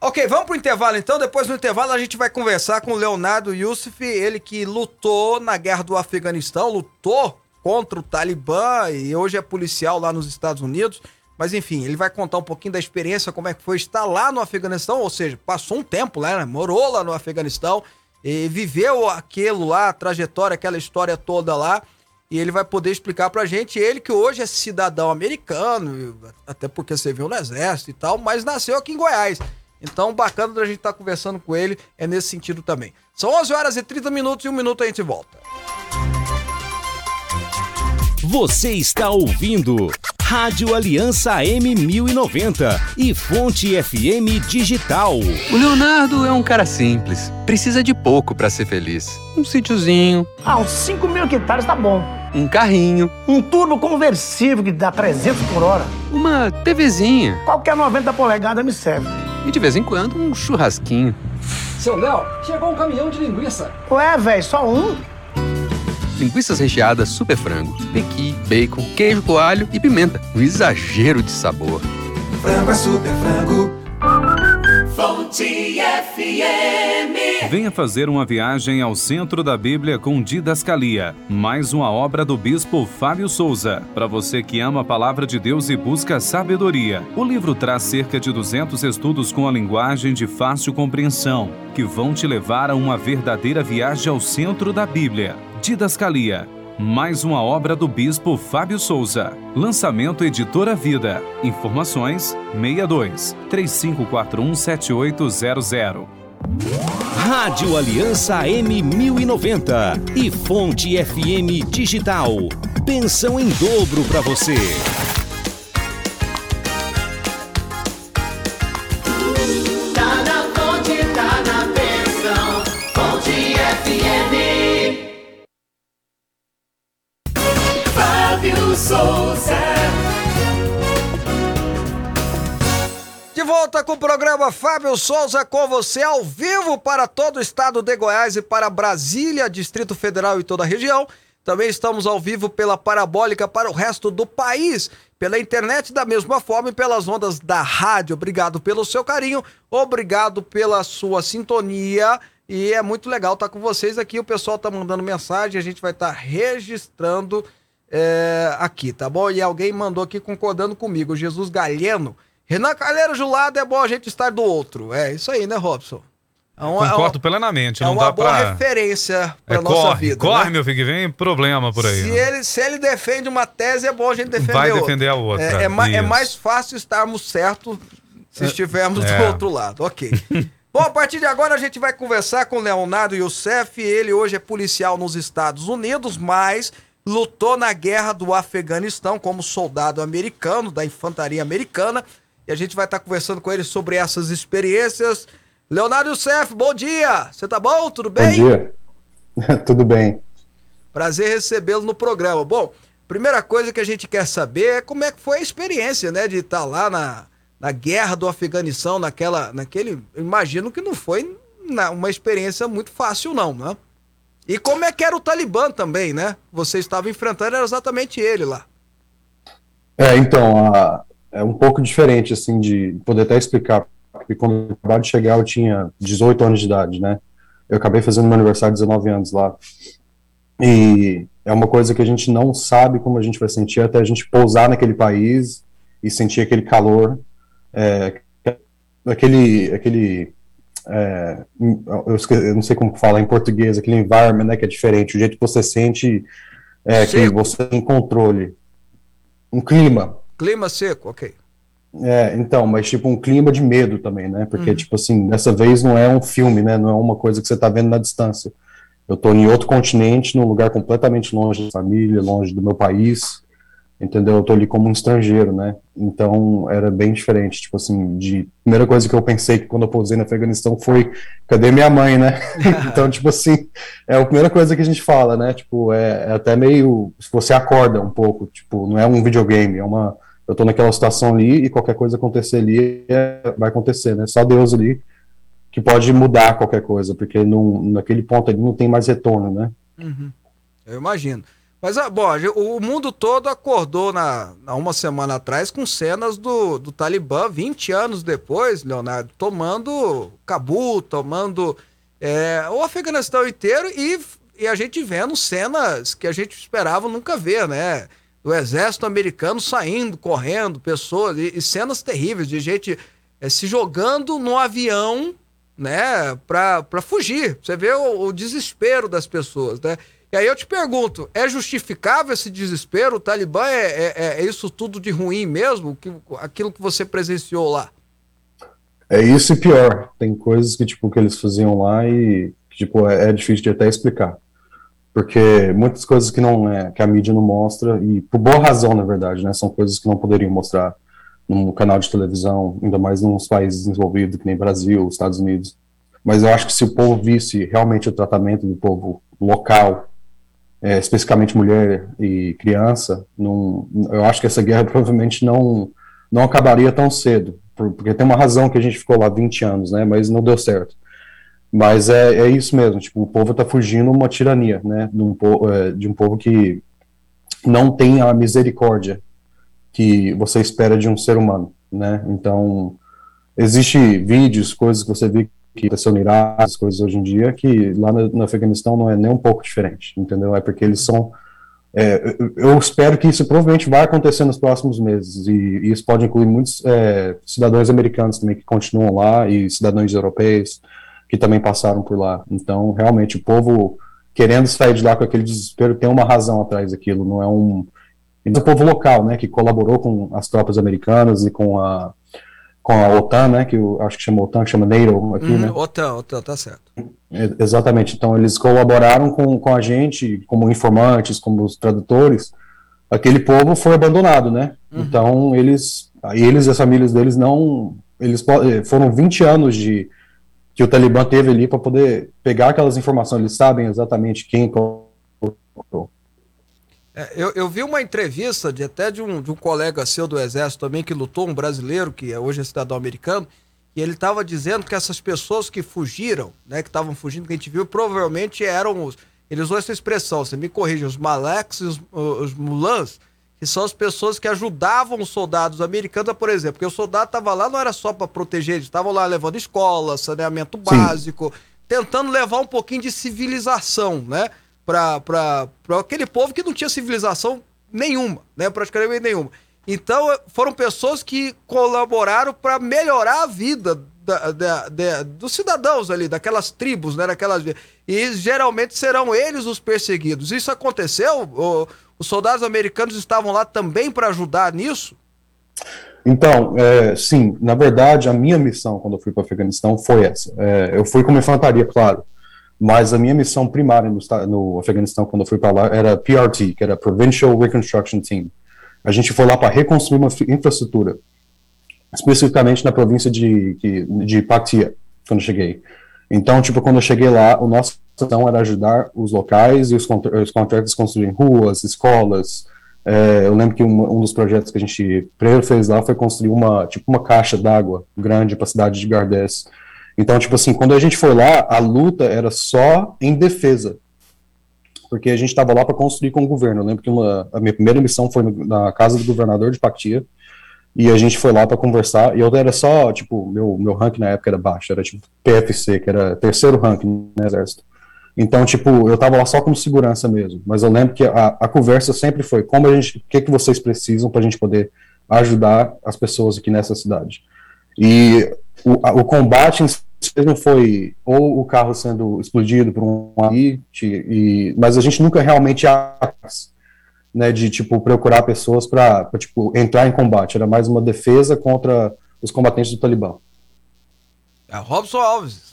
Ok, vamos pro intervalo então. Depois do intervalo a gente vai conversar com o Leonardo Youssef, ele que lutou na guerra do Afeganistão, lutou contra o Talibã e hoje é policial lá nos Estados Unidos. Mas enfim, ele vai contar um pouquinho da experiência, como é que foi estar lá no Afeganistão, ou seja, passou um tempo lá, né? morou lá no Afeganistão e viveu aquilo lá, a trajetória, aquela história toda lá. E ele vai poder explicar pra gente, ele que hoje é cidadão americano, até porque serviu no exército e tal, mas nasceu aqui em Goiás. Então, bacana da gente estar conversando com ele, é nesse sentido também. São 11 horas e 30 minutos e um minuto a gente volta. Você está ouvindo Rádio Aliança M1090 e Fonte FM Digital. O Leonardo é um cara simples. Precisa de pouco para ser feliz. Um sítiozinho, Ah, uns 5 mil hectares tá bom. um carrinho, Um turbo conversível que dá 300 por hora. uma TVzinha Qualquer 90 polegadas me serve. e de vez em quando um churrasquinho. Seu Léo, chegou um caminhão de linguiça. Ué, velho, só um? Linguiças recheadas super frango, pequi, bacon, queijo coalho e pimenta. Um exagero de sabor. Frango é super frango. Fonte FM. Venha fazer uma viagem ao centro da Bíblia com Didascalia, mais uma obra do bispo Fábio Souza. Para você que ama a palavra de Deus e busca sabedoria, o livro traz cerca de 200 estudos com a linguagem de fácil compreensão, que vão te levar a uma verdadeira viagem ao centro da Bíblia. Didascalia mais uma obra do Bispo Fábio Souza. Lançamento Editora Vida. Informações 62 3541 7800. Rádio Aliança M1090 e Fonte FM Digital. Pensão em dobro para você. Volta com o programa Fábio Souza com você ao vivo para todo o estado de Goiás e para Brasília, Distrito Federal e toda a região. Também estamos ao vivo pela parabólica para o resto do país, pela internet da mesma forma e pelas ondas da rádio. Obrigado pelo seu carinho, obrigado pela sua sintonia e é muito legal estar com vocês aqui. O pessoal tá mandando mensagem, a gente vai estar registrando é, aqui, tá bom? E alguém mandou aqui concordando comigo, Jesus Galeno. Renan Calheiro Julado é bom a gente estar do outro. É isso aí, né, Robson? É uma, Concordo plenamente, é não uma dá boa pra... referência pra É, nossa corre, vida. corre, né? meu filho, que vem problema por aí. Se né? ele, se ele defende uma tese, é bom a gente defender Vai outra. defender a outra, É, é ma- é mais fácil estarmos certos se estivermos do é. outro lado. Ok. bom, a partir de agora a gente vai conversar com o Leonardo Youssef. Ele hoje é policial nos Estados Unidos, mas lutou na guerra do Afeganistão como soldado americano, da infantaria americana. E a gente vai estar conversando com ele sobre essas experiências. Leonardo Youssef, bom dia! Você tá bom? Tudo bem? Bom dia. Tudo bem. Prazer recebê-lo no programa. Bom, primeira coisa que a gente quer saber é como é que foi a experiência, né, de estar lá na, na guerra do Afeganistão, naquela, naquele, imagino que não foi na- uma experiência muito fácil não, né? E como é que era o Talibã também, né? Você estava enfrentando era exatamente ele lá. É, então, a- é um pouco diferente, assim, de poder até explicar, porque quando eu acabei de chegar eu tinha 18 anos de idade, né? Eu acabei fazendo meu aniversário de 19 anos lá. E é uma coisa que a gente não sabe como a gente vai sentir até a gente pousar naquele país e sentir aquele calor, é, aquele, aquele é, eu, esque- eu não sei como falar em português, aquele environment, né, que é diferente, o jeito que você sente é, que você tem controle. Um clima. Clima seco, ok. É, então, mas tipo um clima de medo também, né? Porque, Uhum. tipo assim, dessa vez não é um filme, né? Não é uma coisa que você tá vendo na distância. Eu tô em outro continente, num lugar completamente longe da família, longe do meu país, entendeu? Eu tô ali como um estrangeiro, né? Então, era bem diferente, tipo assim, de... Primeira coisa que eu pensei que quando eu pousei no Afeganistão foi, cadê minha mãe, né? Então, tipo assim, é a primeira coisa que a gente fala, né? Tipo, é, é até meio... Se você acorda um pouco, tipo, não é um videogame, é uma eu tô naquela situação ali e qualquer coisa acontecer ali é- vai acontecer, né? Só Deus ali que pode mudar qualquer coisa, porque não, naquele ponto ali não tem mais retorno, né? Uhum. Eu imagino. Mas, ah, bom, o mundo todo acordou na, há uma semana atrás com cenas do, do Talibã, 20 anos depois, Leonardo, tomando Cabul, tomando é, o Afeganistão inteiro e, e a gente vendo cenas que a gente esperava nunca ver, né? Do exército americano saindo, correndo, pessoas, e, e cenas terríveis de gente é, se jogando no avião, né, pra fugir. Você vê o, o desespero das pessoas, né? E aí eu te pergunto, é justificável esse desespero? O Talibã é, é, é isso tudo de ruim mesmo? Que, aquilo que você presenciou lá? É isso e pior. Tem coisas que, tipo, que eles faziam lá e, tipo, é, é difícil de até explicar. Porque muitas coisas que não é, que a mídia não mostra, e por boa razão, na verdade, né? São coisas que não poderiam mostrar num canal de televisão, ainda mais nos países desenvolvidos, que nem Brasil, Estados Unidos. Mas eu acho que se o povo visse realmente o tratamento do povo local, é, especificamente mulher e criança, não, eu acho que essa guerra provavelmente não, não acabaria tão cedo, por- porque tem uma razão que a gente ficou lá 20 anos, né, mas não deu certo. Mas é, é isso mesmo, tipo, o povo está fugindo uma tirania, né, de um, po- é, de um povo que não tem a misericórdia que você espera de um ser humano, né, então Existem vídeos, coisas que você vê que aconteceu no Iraque, as coisas hoje em dia, que lá no, no Afeganistão não é nem um pouco diferente, entendeu? É porque eles são. É, eu espero que isso provavelmente vai acontecer nos próximos meses, e, e isso pode incluir muitos é, cidadãos americanos também que continuam lá, e cidadãos europeus que também passaram por lá. Então, realmente, o povo querendo sair de lá com aquele desespero tem uma razão atrás daquilo, não é um. E o povo local, né, que colaborou com as tropas americanas e com a com a OTAN, né, que eu acho que chama OTAN, que chama NATO aqui, Hum, né? OTAN, OTAN, tá certo. É, Exatamente. Então, eles colaboraram com, com a gente, como informantes, como os tradutores. Aquele povo foi abandonado, né? Então, eles, eles e as famílias deles não. Eles eh, foram 20 anos de que o Talibã teve ali para poder pegar aquelas informações. Eles sabem exatamente quem colocou. É, eu, eu vi uma entrevista de até de um, de um colega seu do Exército também, que lutou, um brasileiro, que é hoje é cidadão americano, e ele estava dizendo que essas pessoas que fugiram, né, que estavam fugindo, que a gente viu, provavelmente eram os. Ele usou essa expressão, você me corrige, os Maleks e os, os Mulans, que são as pessoas que ajudavam os soldados americanos, por exemplo, porque o soldado estava lá não era só para proteger, eles estavam lá levando escola, saneamento básico, tentando levar um pouquinho de civilização, né? Para aquele povo que não tinha civilização nenhuma, né? Praticamente nenhuma. Então, eh, foram pessoas que colaboraram para melhorar a vida da- da- da- dos cidadãos ali, daquelas tribos, né? Daquelas... E geralmente serão eles os perseguidos. Isso aconteceu? Os soldados americanos estavam lá também para ajudar nisso? Então, é, sim, na verdade, a minha missão quando eu fui para o Afeganistão foi essa. É, eu fui como infantaria, claro, mas a minha missão primária no, no Afeganistão quando eu fui para lá era PRT, que era Provincial Reconstruction Team. A gente foi lá para reconstruir uma infraestrutura, especificamente na província de, de Paktia, quando eu cheguei. Então, tipo, quando eu cheguei lá, o nosso missão era ajudar os locais e os, os contractors a construírem ruas, escolas, é, eu lembro que um, um dos projetos que a gente primeiro fez lá foi construir uma, tipo, uma caixa d'água grande para a cidade de Gardez. Então, tipo assim, quando a gente foi lá, a luta era só em defesa. Porque a gente estava lá para construir com o governo. Eu lembro que uma, a minha primeira missão foi na casa do governador de Paktia. E a gente foi lá para conversar. E eu era só, tipo, meu, meu rank na época era baixo, era tipo PFC, que era terceiro rank no exército. Então, tipo, eu tava lá só como segurança mesmo. Mas eu lembro que a, a conversa sempre foi como a gente, o que, que vocês precisam para a gente poder ajudar as pessoas aqui nessa cidade. E o, a- o combate em si não foi ou o carro sendo explodido por um hit, e mas a gente nunca realmente atrás, né, de tipo procurar pessoas para tipo entrar em combate. Era mais uma defesa contra os combatentes do Talibã. É Robson Alves.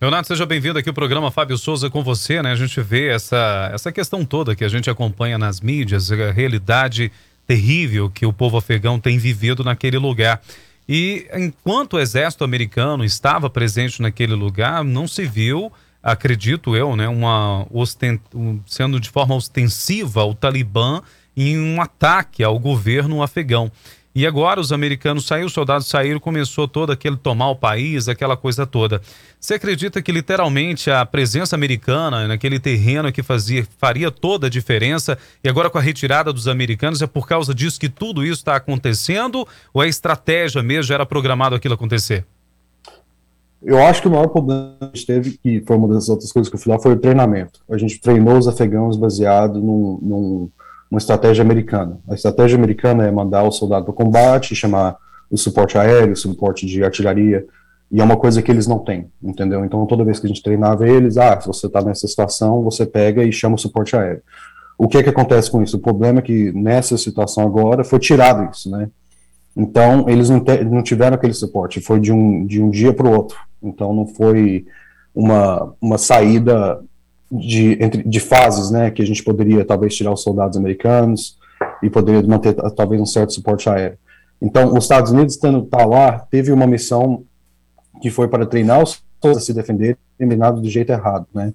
Leonardo, seja bem-vindo aqui ao programa Fábio Souza com você, né? A gente vê essa, essa questão toda que a gente acompanha nas mídias, a realidade terrível que o povo afegão tem vivido naquele lugar. E enquanto o exército americano estava presente naquele lugar, não se viu, acredito eu, né, uma osten- um- sendo de forma ostensiva o Talibã em um ataque ao governo afegão. E agora os americanos saíram, os soldados saíram, começou todo aquele tomar o país, aquela coisa toda. Você acredita que literalmente a presença americana naquele terreno que fazia, faria toda a diferença e agora com a retirada dos americanos é por causa disso que tudo isso está acontecendo ou a estratégia mesmo já era programado aquilo acontecer? Eu acho que o maior problema que a gente teve, que foi uma das outras coisas que eu fui lá, foi o treinamento. A gente treinou os afegãos baseado num, num, numa estratégia americana. A estratégia americana é mandar o soldado para o combate, chamar o suporte aéreo, o suporte de artilharia, e é uma coisa que eles não têm, entendeu? Então, toda vez que a gente treinava eles, ah, se você está nessa situação, você pega e chama o suporte aéreo. O que é que acontece com isso? O problema é que nessa situação agora foi tirado isso, né? Então, eles não, não tiveram aquele suporte, foi de um, de um dia para o outro. Então, não foi uma, uma saída de, entre, de fases, né, que a gente poderia talvez tirar os soldados americanos e poderia manter ta- talvez um certo suporte aéreo. Então, os Estados Unidos, estando tá lá, teve uma missão que foi para treinar os soldados a se defender, treinado do jeito errado, né,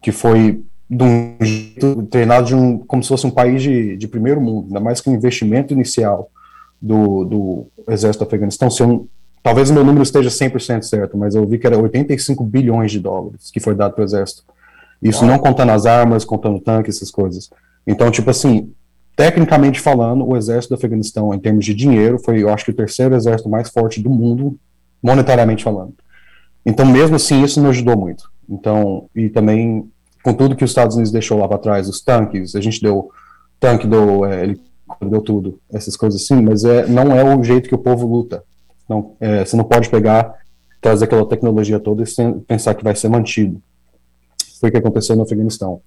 que foi de um jeito, treinado de um, como se fosse um país de, de primeiro mundo, ainda mais que o investimento inicial do, do exército do Afeganistão, se eu não- talvez o meu número esteja 100% certo, mas eu vi que era 85 bilhões de dólares que foi dado para o exército. Isso não contando as armas, contando tanques, essas coisas. Então, tipo assim, tecnicamente falando, o exército do Afeganistão, em termos de dinheiro, foi, eu acho que o terceiro exército mais forte do mundo monetariamente falando. Então, mesmo assim, isso não ajudou muito. Então, e também, com tudo que os Estados Unidos deixou lá para trás, os tanques, a gente deu tanque, deu, é, ele deu tudo, essas coisas assim, mas é, não é o jeito que o povo luta. Não, é, você não pode pegar, trazer aquela tecnologia toda e pensar que vai ser mantido. Foi o que aconteceu no Afeganistão.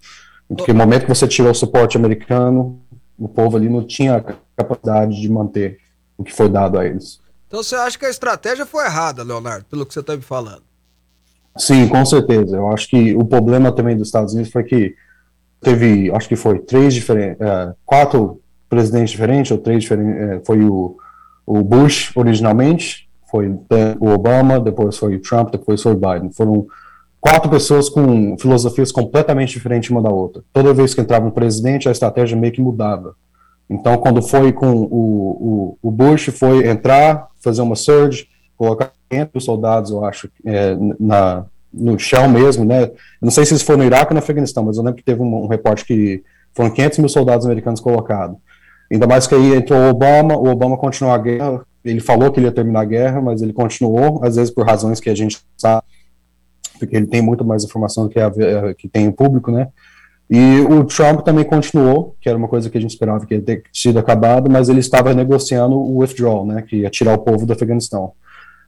Porque no momento que você tirou o suporte americano, o povo ali não tinha capacidade de manter o que foi dado a eles. Então você acha que a estratégia foi errada, Leonardo, pelo que você está me falando? Sim, com certeza. Eu acho que o problema também dos Estados Unidos foi que teve, acho que foi três diferentes, é, quatro presidentes diferentes, ou três diferentes, é, foi o, o Bush originalmente, foi o Obama, depois foi o Trump, depois foi o Biden. Foram quatro pessoas com filosofias completamente diferentes uma da outra. Toda vez que entrava um presidente, a estratégia meio que mudava. Então, quando foi com o, o, o Bush, foi entrar, fazer uma surge, colocar 500 soldados, eu acho, é, na, no chão mesmo, né? Não sei se isso foi no Iraque ou no Afeganistão, mas eu lembro que teve um, um reporte que foram 500 mil soldados americanos colocados. Ainda mais que aí entrou o Obama, o Obama continuou a guerra, ele falou que ele ia terminar a guerra, mas ele continuou, às vezes por razões que a gente sabe, porque ele tem muito mais informação do que, a, que tem o público, né? E o Trump também continuou, que era uma coisa que a gente esperava que ia ter sido acabado, mas ele estava negociando o withdrawal, né, que ia tirar o povo do Afeganistão.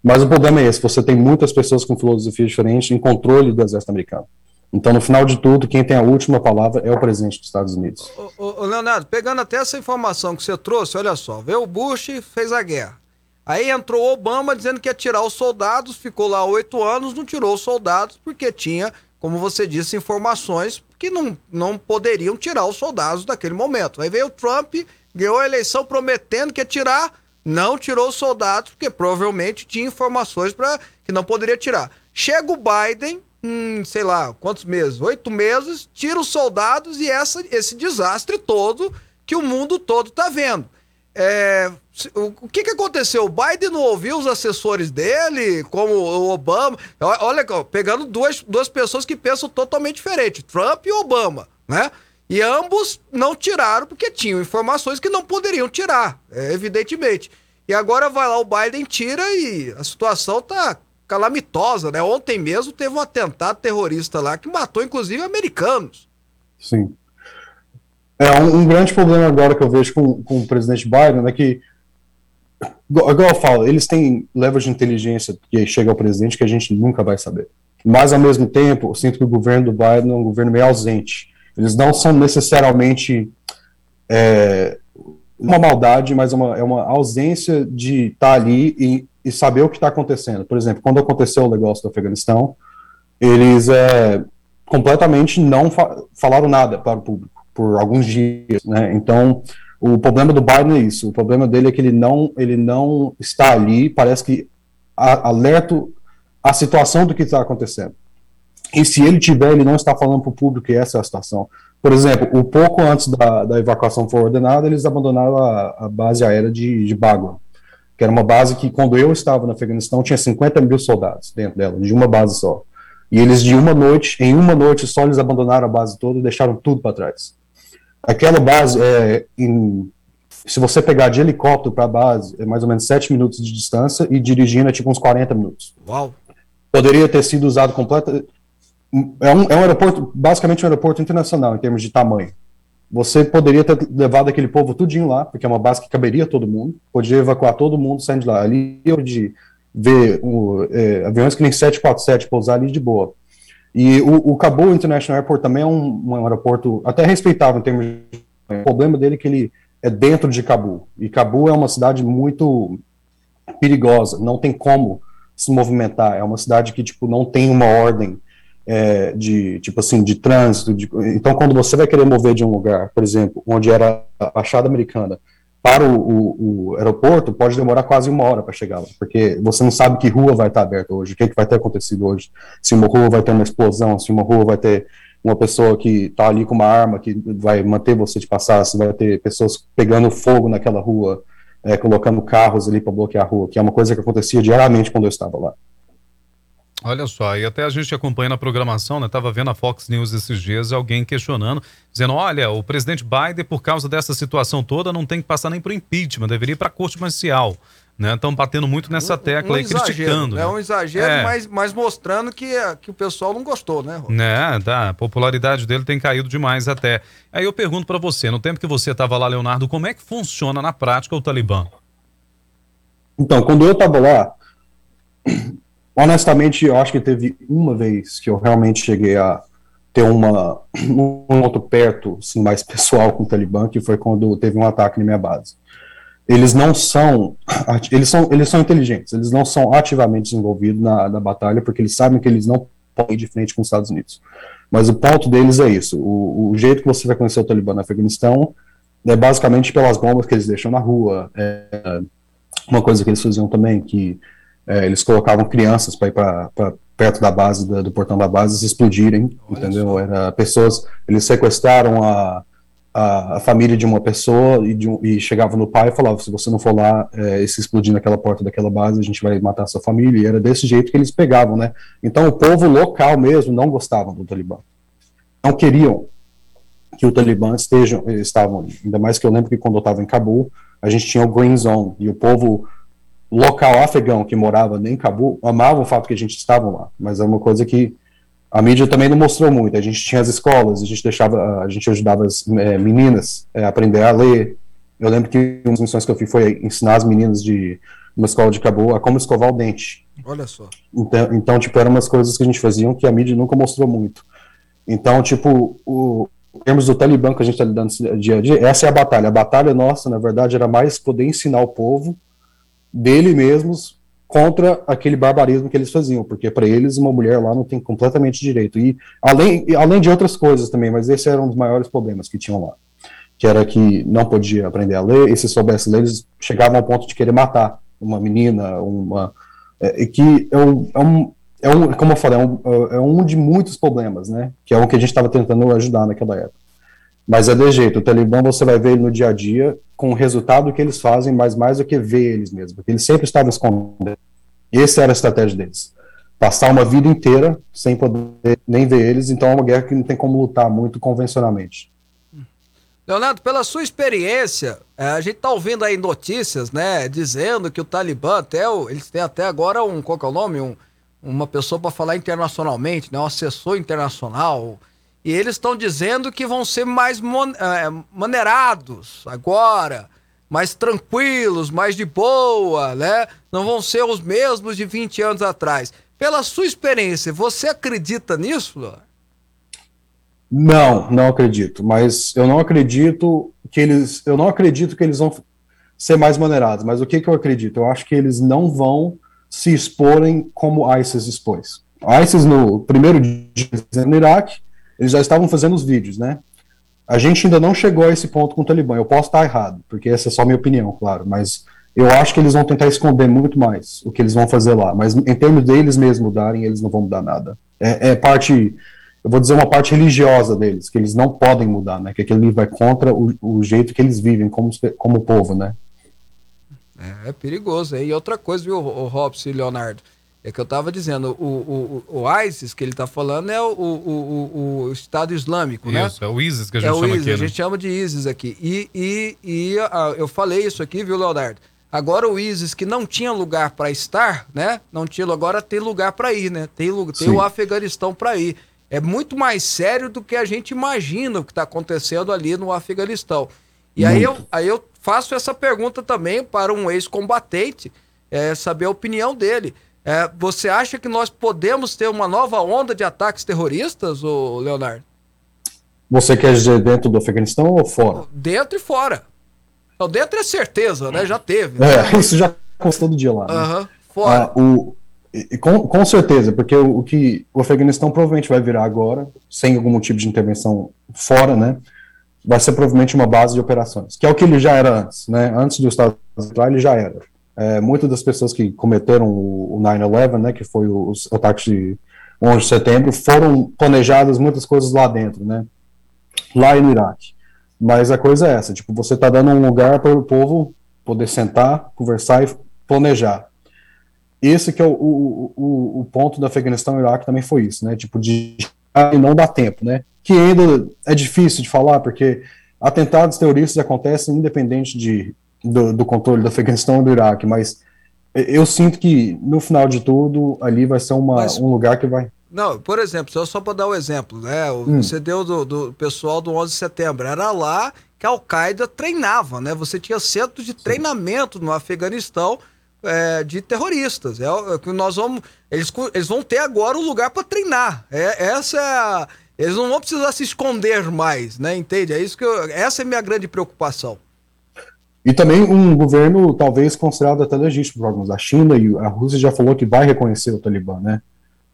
Mas o problema é esse, você tem muitas pessoas com filosofias diferentes em controle do exército americano. Então, no final de tudo, quem tem a última palavra é o presidente dos Estados Unidos. Ô, ô, Leonardo, pegando até essa informação que você trouxe, olha só, veio o Bush, fez a guerra. Aí entrou Obama dizendo que ia tirar os soldados, ficou lá oito anos, não tirou os soldados, porque tinha, como você disse, informações que não, não poderiam tirar os soldados daquele momento. Aí veio o Trump, ganhou a eleição prometendo que ia tirar, não tirou os soldados, porque provavelmente tinha informações para que não poderia tirar. Chega o Biden, hum, sei lá, quantos meses? Oito meses, tira os soldados e essa, esse desastre todo que o mundo todo está vendo. É, o que, que aconteceu? O Biden não ouviu os assessores dele, como o Obama. Olha, pegando duas, duas pessoas que pensam totalmente diferente, Trump e Obama, né? E ambos não tiraram porque tinham informações que não poderiam tirar, é, evidentemente. E agora vai lá o Biden tira e a situação tá calamitosa, né? Ontem mesmo teve um atentado terrorista lá que matou inclusive americanos. Sim. É um, um, grande problema agora que eu vejo com, com o presidente Biden é que, igual eu falo, eles têm levels de inteligência que chega ao presidente que a gente nunca vai saber. Mas, ao mesmo tempo, eu sinto que o governo do Biden é um governo meio ausente. Eles não são necessariamente é, uma maldade, mas uma, é uma ausência de estar tá ali e, e saber o que está acontecendo. Por exemplo, quando aconteceu o negócio do Afeganistão, eles é, completamente não fa falaram nada para o público por alguns dias, né? Então, o problema do Biden é isso. O problema dele é que ele não, ele não está ali, parece que a, alerta a situação do que está acontecendo. E se ele tiver, ele não está falando para o público que essa é a situação. Por exemplo, o pouco antes da, da evacuação for ordenada, eles abandonaram a, a base aérea de, de Bagram, que era uma base que, quando eu estava no Afeganistão, tinha 50 mil soldados dentro dela, de uma base só. E eles, de uma noite, em uma noite só, eles abandonaram a base toda e deixaram tudo para trás. Aquela base, é, em, se você pegar de helicóptero para a base, é mais ou menos 7 minutos de distância e dirigindo é tipo uns 40 minutos. Uau! Poderia ter sido usado completamente. É um, é um aeroporto, basicamente um aeroporto internacional em termos de tamanho. Você poderia ter levado aquele povo tudinho lá, porque é uma base que caberia todo mundo, poderia evacuar todo mundo saindo de lá. Ali eu de ver o, é, aviões que nem 747 pousar ali de boa. E o, o International Airport também é um, um aeroporto até respeitável em termos de. O problema dele é que ele é dentro de Cabul. E Cabul é uma cidade muito perigosa, não tem como se movimentar. É uma cidade que tipo não tem uma ordem é, de tipo assim de trânsito. De, então, quando você vai querer mover de um lugar, por exemplo, onde era a Baixada Americana, para o, o, o, aeroporto pode demorar quase uma hora para chegar lá, porque você não sabe que rua vai estar aberta hoje, o que, que vai ter acontecido hoje, se uma rua vai ter uma explosão, se uma rua vai ter uma pessoa que está ali com uma arma que vai manter você de passar, se vai ter pessoas pegando fogo naquela rua, é, colocando carros ali para bloquear a rua, que é uma coisa que acontecia diariamente quando eu estava lá. Olha só, e até a gente acompanha na programação, né? Tava vendo a Fox News esses dias, alguém questionando, dizendo: olha, o presidente Biden, por causa dessa situação toda, não tem que passar nem por impeachment, deveria ir para a corte marcial. né? Estão batendo muito nessa tecla um aí, exagero, criticando. É né? um exagero, É. mas, mas mostrando que, que o pessoal não gostou, né? Né, tá. A popularidade dele tem caído demais até. Aí eu pergunto pra você, no tempo que você estava lá, Leonardo, como é que funciona na prática o Talibã? Então, quando eu tava lá, honestamente, eu acho que teve uma vez que eu realmente cheguei a ter uma um outro perto, assim, mais pessoal com o Talibã, que foi quando teve um ataque na minha base. Eles não são, eles são, eles são inteligentes, eles não são ativamente desenvolvidos na, na batalha, porque eles sabem que eles não podem ir de frente com os Estados Unidos. Mas o ponto deles é isso, o, o jeito que você vai conhecer o Talibã no Afeganistão é basicamente pelas bombas que eles deixam na rua, é, uma coisa que eles faziam também, que é, eles colocavam crianças para ir para perto da base, da- do portão da base, se explodirem, entendeu? Era pessoas, eles sequestraram a, a, a família de uma pessoa e, de um- e chegavam no pai e falavam, se você não for lá é, se explodir naquela porta daquela base, a gente vai matar a sua família, e era desse jeito que eles pegavam, né? Então o povo local mesmo não gostava do Talibã. Não queriam que o Talibã estejam, estavam, ainda mais que eu lembro que quando eu estava em Cabul, a gente tinha o Green Zone, e o povo local afegão que morava em Cabul amava o fato que a gente estava lá, mas é uma coisa que a mídia também não mostrou muito. A gente tinha as escolas, a gente deixava, a gente ajudava as eh, meninas eh, a aprender a ler. Eu lembro que uma das missões que eu fiz foi ensinar as meninas de uma escola de Cabul a como escovar o dente. Olha só. Então, então, tipo, eram umas coisas que a gente fazia que a mídia nunca mostrou muito. Então, tipo, o, em termos do Talibã que a gente está lidando dia a dia, essa é a batalha. A batalha nossa, na verdade, era mais poder ensinar o povo dele mesmos contra aquele barbarismo que eles faziam, porque para eles uma mulher lá não tem completamente direito. E além, além de outras coisas também, mas esse era um dos maiores problemas que tinham lá, que era que não podia aprender a ler, e se soubesse ler, eles chegavam ao ponto de querer matar uma menina, uma é, que é um, é um, é um como eu falei, é um, é um de muitos problemas, né? Que é o que a gente estava tentando ajudar naquela época. Mas é de jeito, o Talibã você vai ver ele no dia a dia com o resultado que eles fazem, mas mais do que ver eles mesmos, porque eles sempre estavam escondendo. Essa era a estratégia deles. Passar uma vida inteira sem poder nem ver eles, então é uma guerra que não tem como lutar muito convencionalmente. Leonardo, pela sua experiência, eh, a gente tá ouvindo aí notícias, né, dizendo que o Talibã, até o- eles têm até agora um, qual é o nome? Um, uma pessoa para falar internacionalmente, né, um assessor internacional. E eles estão dizendo que vão ser mais mon- eh, maneirados agora, mais tranquilos, mais de boa, né? Não vão ser os mesmos de 20 anos atrás. Pela sua experiência, você acredita nisso, Leonardo? Não, não acredito. Mas eu não acredito que eles, eu não acredito que eles vão ser mais maneirados. Mas o que que eu acredito? Eu acho que eles não vão se exporem como ISIS expôs. ISIS no primeiro dia no Iraque, eles já estavam fazendo os vídeos, né? A gente ainda não chegou a esse ponto com o Talibã. Eu posso estar errado, porque essa é só minha opinião, claro. Mas eu acho que eles vão tentar esconder muito mais o que eles vão fazer lá. Mas em termos deles mesmos mudarem, eles não vão mudar nada. É, é parte, eu vou dizer uma parte religiosa deles, que eles não podem mudar, né? Que aquele livro vai contra o, o jeito que eles vivem como, como povo, né? É, é perigoso. E outra coisa, viu, o Robson e Leonardo? É que eu tava dizendo, o, o, o ISIS que ele tá falando é o, o, o, Estado Islâmico, né? Isso, é o ISIS que a gente é o chama ISIS, aqui, a né? gente chama de ISIS aqui. E, e, e ah, eu falei isso aqui, viu, Leonardo? Agora o ISIS que não tinha lugar para estar, né? Não tinha, agora tem lugar para ir, né? Tem, tem Sim. o Afeganistão para ir. É muito mais sério do que a gente imagina o que está acontecendo ali no Afeganistão. E aí eu, aí eu faço essa pergunta também para um ex-combatente, é, saber a opinião dele. É, você acha que nós podemos ter uma nova onda de ataques terroristas, ô Leonardo? Você quer dizer dentro do Afeganistão ou fora? Dentro e fora. Não, dentro é certeza, né? Já teve. né? É, isso já acontece todo dia lá. né? Fora. Ah, o, e com, com certeza, porque o, o que o Afeganistão provavelmente vai virar agora, sem algum tipo de intervenção fora, né? Vai ser provavelmente uma base de operações, que é o que ele já era antes, né? Antes do Estado entrar, ele já era. É, muitas das pessoas que cometeram o, o 9-11, né? Que foi os ataques de 11 de setembro, foram planejadas muitas coisas lá dentro, né? Lá no Iraque. Mas a coisa é essa, tipo, você tá dando um lugar para o povo poder sentar, conversar e planejar. Esse que é o, o, o, o ponto do Afeganistão e Iraque também foi isso, né? Tipo, de e não dá tempo, né? Que ainda é difícil de falar, porque atentados terroristas acontecem independente de, do, do controle do Afeganistão e do Iraque, mas eu sinto que no final de tudo ali vai ser uma, Mas- um lugar que vai. Não, por exemplo, só, só para dar um exemplo, né? Hum. Você deu do, do pessoal do 11 de setembro. Era lá que a Al-Qaeda treinava, né? Você tinha centros de treinamento no Afeganistão é, de terroristas. É, é que nós vamos, eles, eles vão ter agora um lugar para treinar. É, essa é a, eles não vão precisar se esconder mais, né? Entende? É isso que eu, essa é a minha grande preocupação. E também um governo talvez considerado até legítimo por alguns. A China e a Rússia já falou que vai reconhecer o Talibã, né?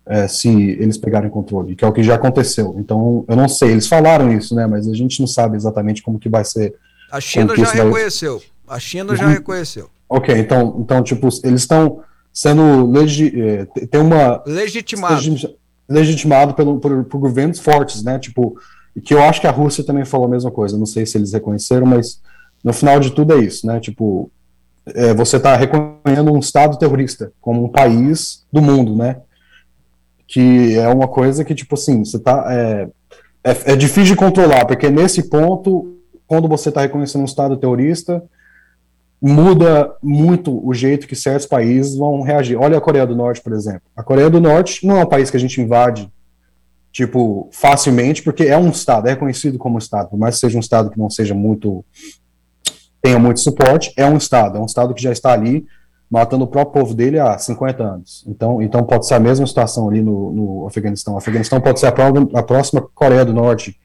É, se eles pegarem controle, que é o que já aconteceu. Então, eu não sei, eles falaram isso, né? Mas a gente não sabe exatamente como que vai ser. A China já vai- reconheceu. A China já Uhum. reconheceu. Ok, então, então tipo, eles estão sendo legi é, te- tem uma Legitimado. legitimado pelo, por, por governos fortes, né? Tipo, que eu acho que a Rússia também falou a mesma coisa. Não sei se eles reconheceram, mas no final de tudo é isso, né? Tipo, é, você está reconhecendo um Estado terrorista como um país do mundo, né? Que é uma coisa que, tipo assim, você tá. É, é, é difícil de controlar, porque nesse ponto, quando você está reconhecendo um Estado terrorista, muda muito o jeito que certos países vão reagir. Olha a Coreia do Norte, por exemplo. A Coreia do Norte não é um país que a gente invade, tipo, facilmente, porque é um Estado, é reconhecido como Estado, por mais que seja um Estado que não seja muito. Tenha muito suporte, é um Estado, é um Estado que já está ali matando o próprio povo dele há 50 anos. Então, então pode ser a mesma situação ali no, no Afeganistão. O Afeganistão pode ser a, a próxima Coreia do Norte,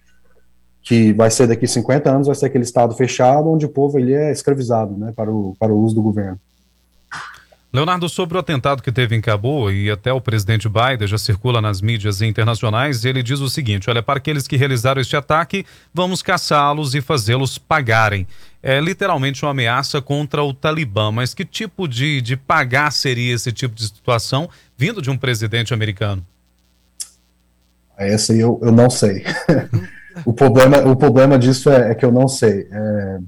que vai ser daqui 50 anos, vai ser aquele estado fechado onde o povo ele é escravizado, né, para o, para o uso do governo. Leonardo, sobre o atentado que teve em Cabo e até o presidente Biden já circula nas mídias internacionais, ele diz o seguinte: olha, para aqueles que realizaram este ataque, vamos caçá-los e fazê-los pagarem. É literalmente uma ameaça contra o Talibã, mas que tipo de, de pagar seria esse tipo de situação vindo de um presidente americano? Essa aí eu, eu não sei. o, problema, o problema disso é, é que eu não sei. É,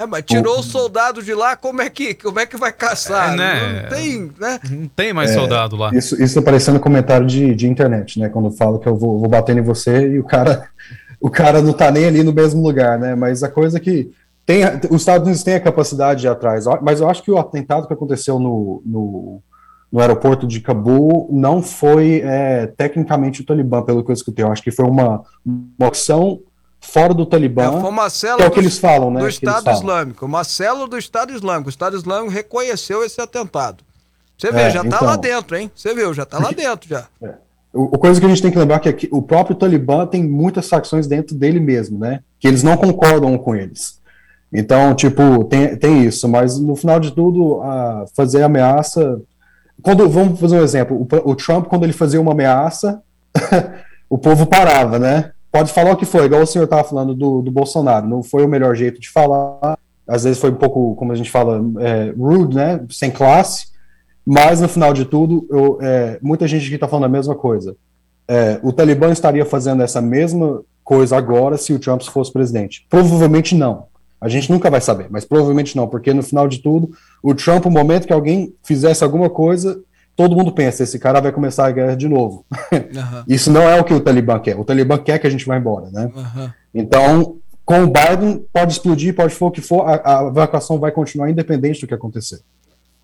É, mas tirou o soldado de lá, como é que, como é que vai caçar? É, né? Não tem, né? Não tem mais É, soldado lá. Isso, isso parecendo comentário de, de internet, né? Quando eu falo que eu vou, vou bater em você e o cara, o cara não tá nem ali no mesmo lugar, né? Mas a coisa é que tem, os Estados Unidos têm a capacidade de ir atrás, mas eu acho que o atentado que aconteceu no, no, no aeroporto de Cabul não foi é, tecnicamente o Talibã, pelo que eu escutei. Eu acho que foi uma, uma opção fora do Talibã, Foi uma célula é o que do- eles falam, né? do Estado. Islâmico, uma célula do Estado Islâmico. O Estado Islâmico reconheceu esse atentado. Você vê, É, já tá então. lá dentro, hein? Você viu, já tá lá dentro já. O, o coisa que a gente tem que lembrar é que aqui, o próprio Talibã tem muitas facções dentro dele mesmo, né? Que eles não concordam com eles. Então, tipo, tem, tem isso, mas no final de tudo, a fazer ameaça. Quando, vamos fazer um exemplo: o, o Trump, quando ele fazia uma ameaça, o povo parava, né? Pode falar o que foi, igual o senhor estava falando do, do Bolsonaro, não foi o melhor jeito de falar, às vezes foi um pouco, como a gente fala, é, rude, né? Sem classe, mas no final de tudo, eu, é, muita gente aqui está falando a mesma coisa. É, o Talibã estaria fazendo essa mesma coisa agora se o Trump fosse presidente? Provavelmente não. A gente nunca vai saber, mas provavelmente não, porque no final de tudo, o Trump, o momento que alguém fizesse alguma coisa, todo mundo pensa, esse cara vai começar a guerra de novo. Aham, Isso não é o que o Talibã quer. O Talibã quer que a gente vá embora, né? aham. Então, com o Biden, pode explodir, pode for o que for, a, a evacuação vai continuar independente do que acontecer.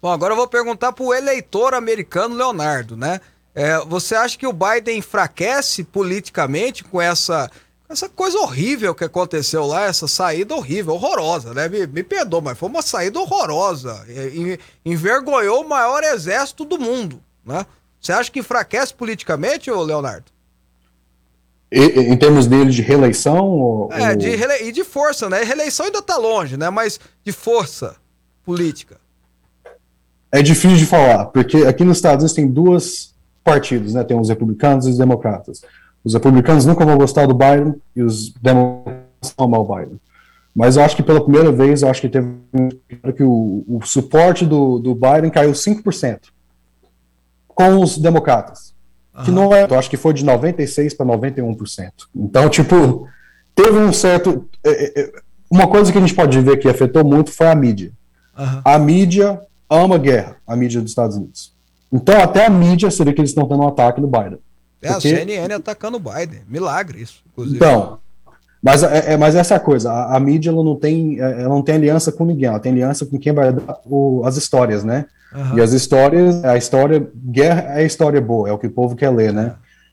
Bom, agora eu vou perguntar pro eleitor americano Leonardo, né? É, você acha que o Biden enfraquece politicamente com essa, essa coisa horrível que aconteceu lá, essa saída horrível, horrorosa, né? Me, me perdoa, mas foi uma saída horrorosa. É, en- envergonhou o maior exército do mundo, né? Você acha que enfraquece politicamente, ô Leonardo? E- e- em termos dele de reeleição? Ou, É, de rele- e de força, né? Reeleição ainda tá longe, né? Mas de força política. É difícil de falar, porque aqui nos Estados Unidos tem duas partidos, né? Tem os republicanos e os democratas. Os republicanos nunca vão gostar do Biden e os democratas vão amar o Biden. Mas eu acho que pela primeira vez, eu acho que teve que o, o suporte do, do Biden caiu 5% com os democratas. Que não é, eu acho que foi de 96 para 91%. Então, tipo, teve um certo é, é, é, uma coisa que a gente pode ver que afetou muito foi a mídia. Aham. A mídia ama guerra, a mídia dos Estados Unidos. Então, até a mídia seria que eles estão tendo um ataque no Biden. É a Porque- CNN atacando o Biden. Milagre isso, inclusive. Então, Mas, é, é- mas essa é a coisa, a, a mídia ela não, tem, é, ela não tem aliança com ninguém, ela tem aliança com quem vai dar o- as histórias, né? Aham. E as histórias, a história, guerra é história boa, é o que o povo quer ler, né?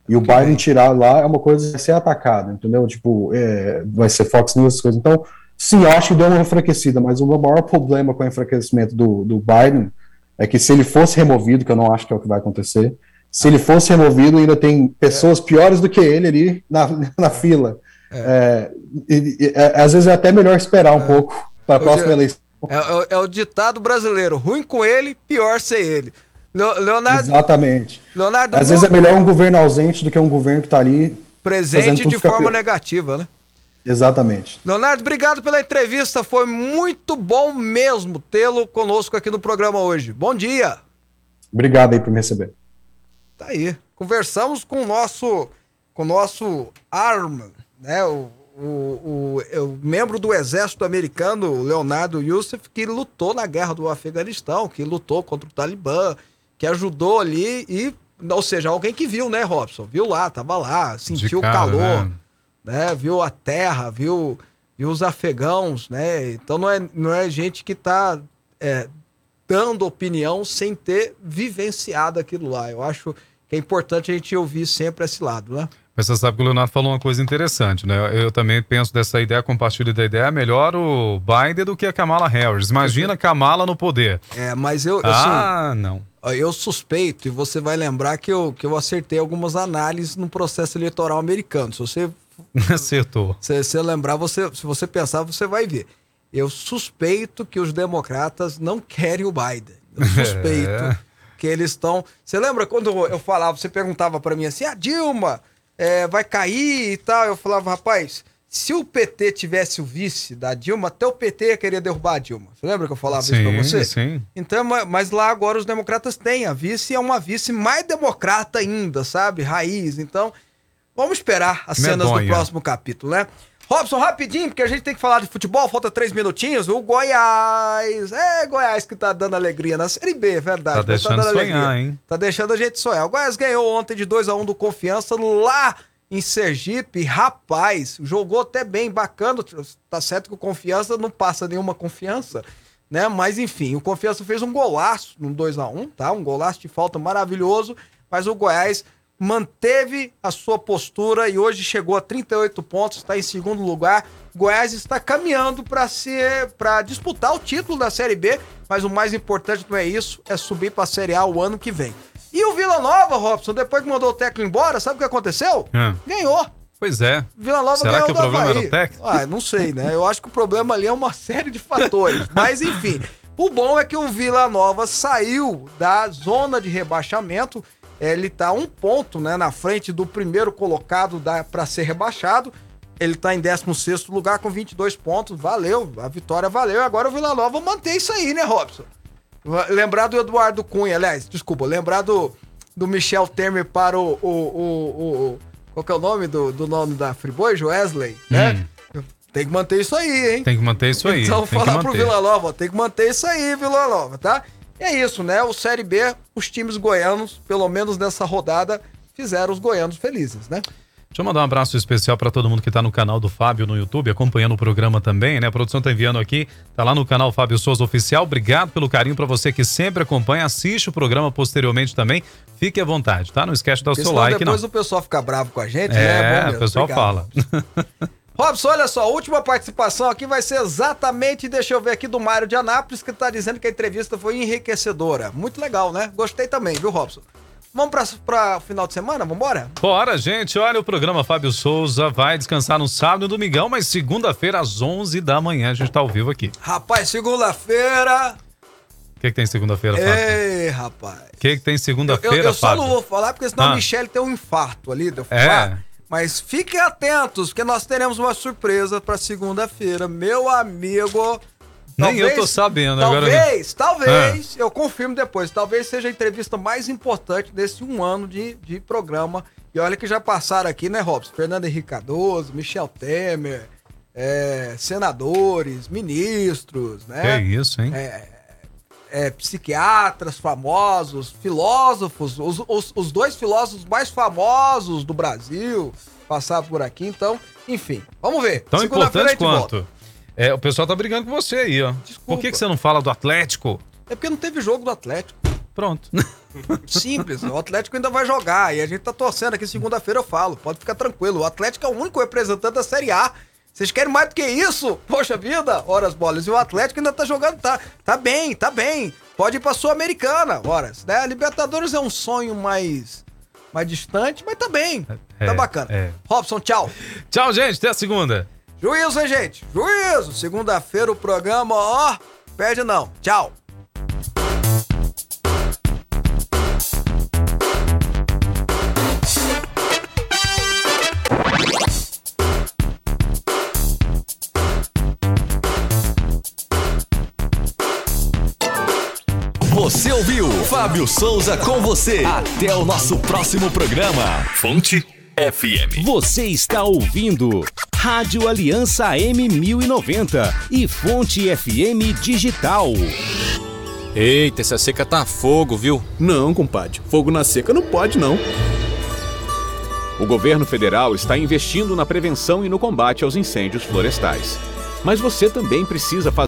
E o Biden tirar lá é uma coisa vai ser atacada, entendeu? Tipo, é, vai ser Fox News, essas coisas. Então, sim, eu acho que deu uma enfraquecida, mas o meu maior problema com o enfraquecimento do, do Biden é que se ele fosse removido, que eu não acho que é o que vai acontecer, se ele fosse removido, ainda tem pessoas piores do que ele ali na, na fila. É, e- e- é, às vezes é até melhor esperar um pouco para a próxima é- eleição. É, é- é o ditado brasileiro: ruim com ele, pior sem ele. Leo- Leonardo, Exatamente. Leonardo Às vezes é melhor um governo ausente do que um governo que está ali presente de ficar forma pior. negativa, né? Exatamente. Leonardo, obrigado pela entrevista. Foi muito bom mesmo tê-lo conosco aqui no programa hoje. Bom dia. Obrigado aí por me receber. Tá aí. Conversamos com o nosso, com o nosso Arman, né? O, o, o- é o membro do exército americano, Leonardo Youssef, que lutou na guerra do Afeganistão, que lutou contra o Talibã, que ajudou ali e, ou seja, alguém que viu, né, Robson? Viu lá, tava lá, sentiu o calor, né? né? Viu a terra, viu, viu os afegãos, né? Então não é, não é gente que tá é, dando opinião sem ter vivenciado aquilo lá. Eu acho é importante a gente ouvir sempre esse lado, né? Mas você sabe que o Leonardo falou uma coisa interessante, né? Eu também penso dessa ideia, compartilho da ideia, é melhor o Biden do que a Kamala Harris. Imagina a Kamala no poder. É, mas eu, assim, Ah, não. ó, eu suspeito, e você vai lembrar que eu, que eu acertei algumas análises no processo eleitoral americano. Se você, Acertou. se você lembrar, você, se você pensar, você vai ver. Eu suspeito que os democratas não querem o Biden. Eu suspeito É. que eles estão. Você lembra quando eu falava, você perguntava pra mim assim: a Dilma é, vai cair e tal? Eu falava, rapaz, se o PT tivesse o vice da Dilma, até o PT ia querer derrubar a Dilma. Você lembra que eu falava isso pra Sim, você? sim. Então, ma- mas lá agora os democratas têm. A vice é uma vice mais democrata ainda, sabe? Raiz. Então, vamos esperar as cenas do Medonha. próximo capítulo, né? Robson, rapidinho, porque a gente tem que falar de futebol, falta três minutinhos. O Goiás. É, Goiás que tá dando alegria na Série B, é verdade. Tá mas deixando dando sonhar, alegria. hein? Tá deixando a gente sonhar. O Goiás ganhou ontem de 2 a 1 do Confiança lá em Sergipe. Rapaz, jogou até bem, bacana. Tá certo que o Confiança não passa nenhuma confiança, né? Mas enfim, o Confiança fez um golaço no 2 a 1 tá? Um golaço de falta maravilhoso, mas o Goiás manteve a sua postura e hoje chegou a 38 pontos, está em segundo lugar. Goiás está caminhando para ser para disputar o título da Série B, mas o mais importante não é isso, é subir para a Série A o ano que vem. E o Vila Nova, Robson, depois que mandou o técnico embora, sabe o que aconteceu? Ah, Ganhou. pois é. Vila Nova Será ganhou que o problema Havaí. era o técnico? Ah, não sei, né? Eu acho que o problema ali é uma série de fatores. Mas enfim, o bom é que o Vila Nova saiu da zona de rebaixamento. Ele tá um ponto, né, na frente do primeiro colocado para ser rebaixado. Ele tá em 16º lugar com 22 pontos. Valeu, a vitória valeu. E agora o Vila Nova mantém isso aí, né, Robson? Lembrar do Eduardo Cunha, aliás, desculpa, lembrar do, do Michel Temer para o, o, o, o- Qual que é o nome do, do nome da Friboi? Wesley, né? Tem que manter isso aí, hein? Hum. Tem que manter isso aí. Então falar pro manter. Vila Nova, ó, tem que manter isso aí, Vila Nova, tá? E é isso, né? O Série B, os times goianos, pelo menos nessa rodada, fizeram os goianos felizes, né? Deixa eu mandar um abraço especial para todo mundo que tá no canal do Fábio no YouTube, acompanhando o programa também, né? A produção tá enviando aqui, tá lá no canal Fábio Souza Oficial. Obrigado pelo carinho para você que sempre acompanha, assiste o programa posteriormente também. Fique à vontade, tá? Não esquece de dar o seu like, não. depois o pessoal fica bravo com a gente, né? bom É, o pessoal Obrigado. fala. Robson, olha só, a última participação aqui vai ser exatamente, deixa eu ver aqui, do Mário de Anápolis, que tá dizendo que a entrevista foi enriquecedora. Muito legal, né? Gostei também, viu, Robson? Vamos pra, pra final de semana? Vambora? Bora, gente. Olha, o programa Fábio Souza vai descansar no sábado e domingão, mas segunda-feira às 11 da manhã a gente tá ao vivo aqui. Rapaz, segunda-feira. O que, que tem segunda-feira, Fábio? Ei, rapaz. O que, que tem Eu, segunda-feira, eu só Fábio? não vou falar, porque senão Ah. a Michelle tem um infarto ali de eu É. falar. Mas fiquem atentos, porque nós teremos uma surpresa pra segunda-feira. Meu amigo. Nem eu tô sabendo agora. né? Talvez, talvez, eu confirmo depois. Talvez seja a entrevista mais importante desse um ano de, de programa. E olha que já passaram aqui, né, Robson? Fernando Henrique Cardoso, Michel Temer, é, senadores, ministros, né? Que isso, hein? é, psiquiatras famosos, filósofos, os, os, os dois filósofos mais famosos do Brasil, passar por aqui, então, enfim. Vamos ver. Tão importante quanto. É, o pessoal tá brigando com você aí, ó. Por que, que você não fala do Atlético? É porque não teve jogo do Atlético. Pronto. Simples, o Atlético ainda vai jogar e a gente tá torcendo aqui segunda-feira eu falo. Pode ficar tranquilo, o Atlético é o único representante da Série A. Vocês querem mais do que isso? Poxa vida, horas bolas. E o Atlético ainda tá jogando, tá, tá bem, tá bem. Pode ir pra Sul-Americana, horas. Né? A Libertadores é um sonho mais, mais distante, mas tá bem. tá É, bacana. é. Robson, tchau. Tchau, gente. Até a segunda. Juízo, hein, gente? Juízo. Segunda-feira o programa, ó, perde não. Tchau. Ouviu Fábio Souza com você. Até o nosso próximo programa. Fonte FM. Você está ouvindo Rádio Aliança M1090 e Fonte FM Digital. Eita, essa seca tá fogo, viu? Não, compadre. Fogo na seca não pode, não. O governo federal está investindo na prevenção e no combate aos incêndios florestais. Mas você também precisa fazer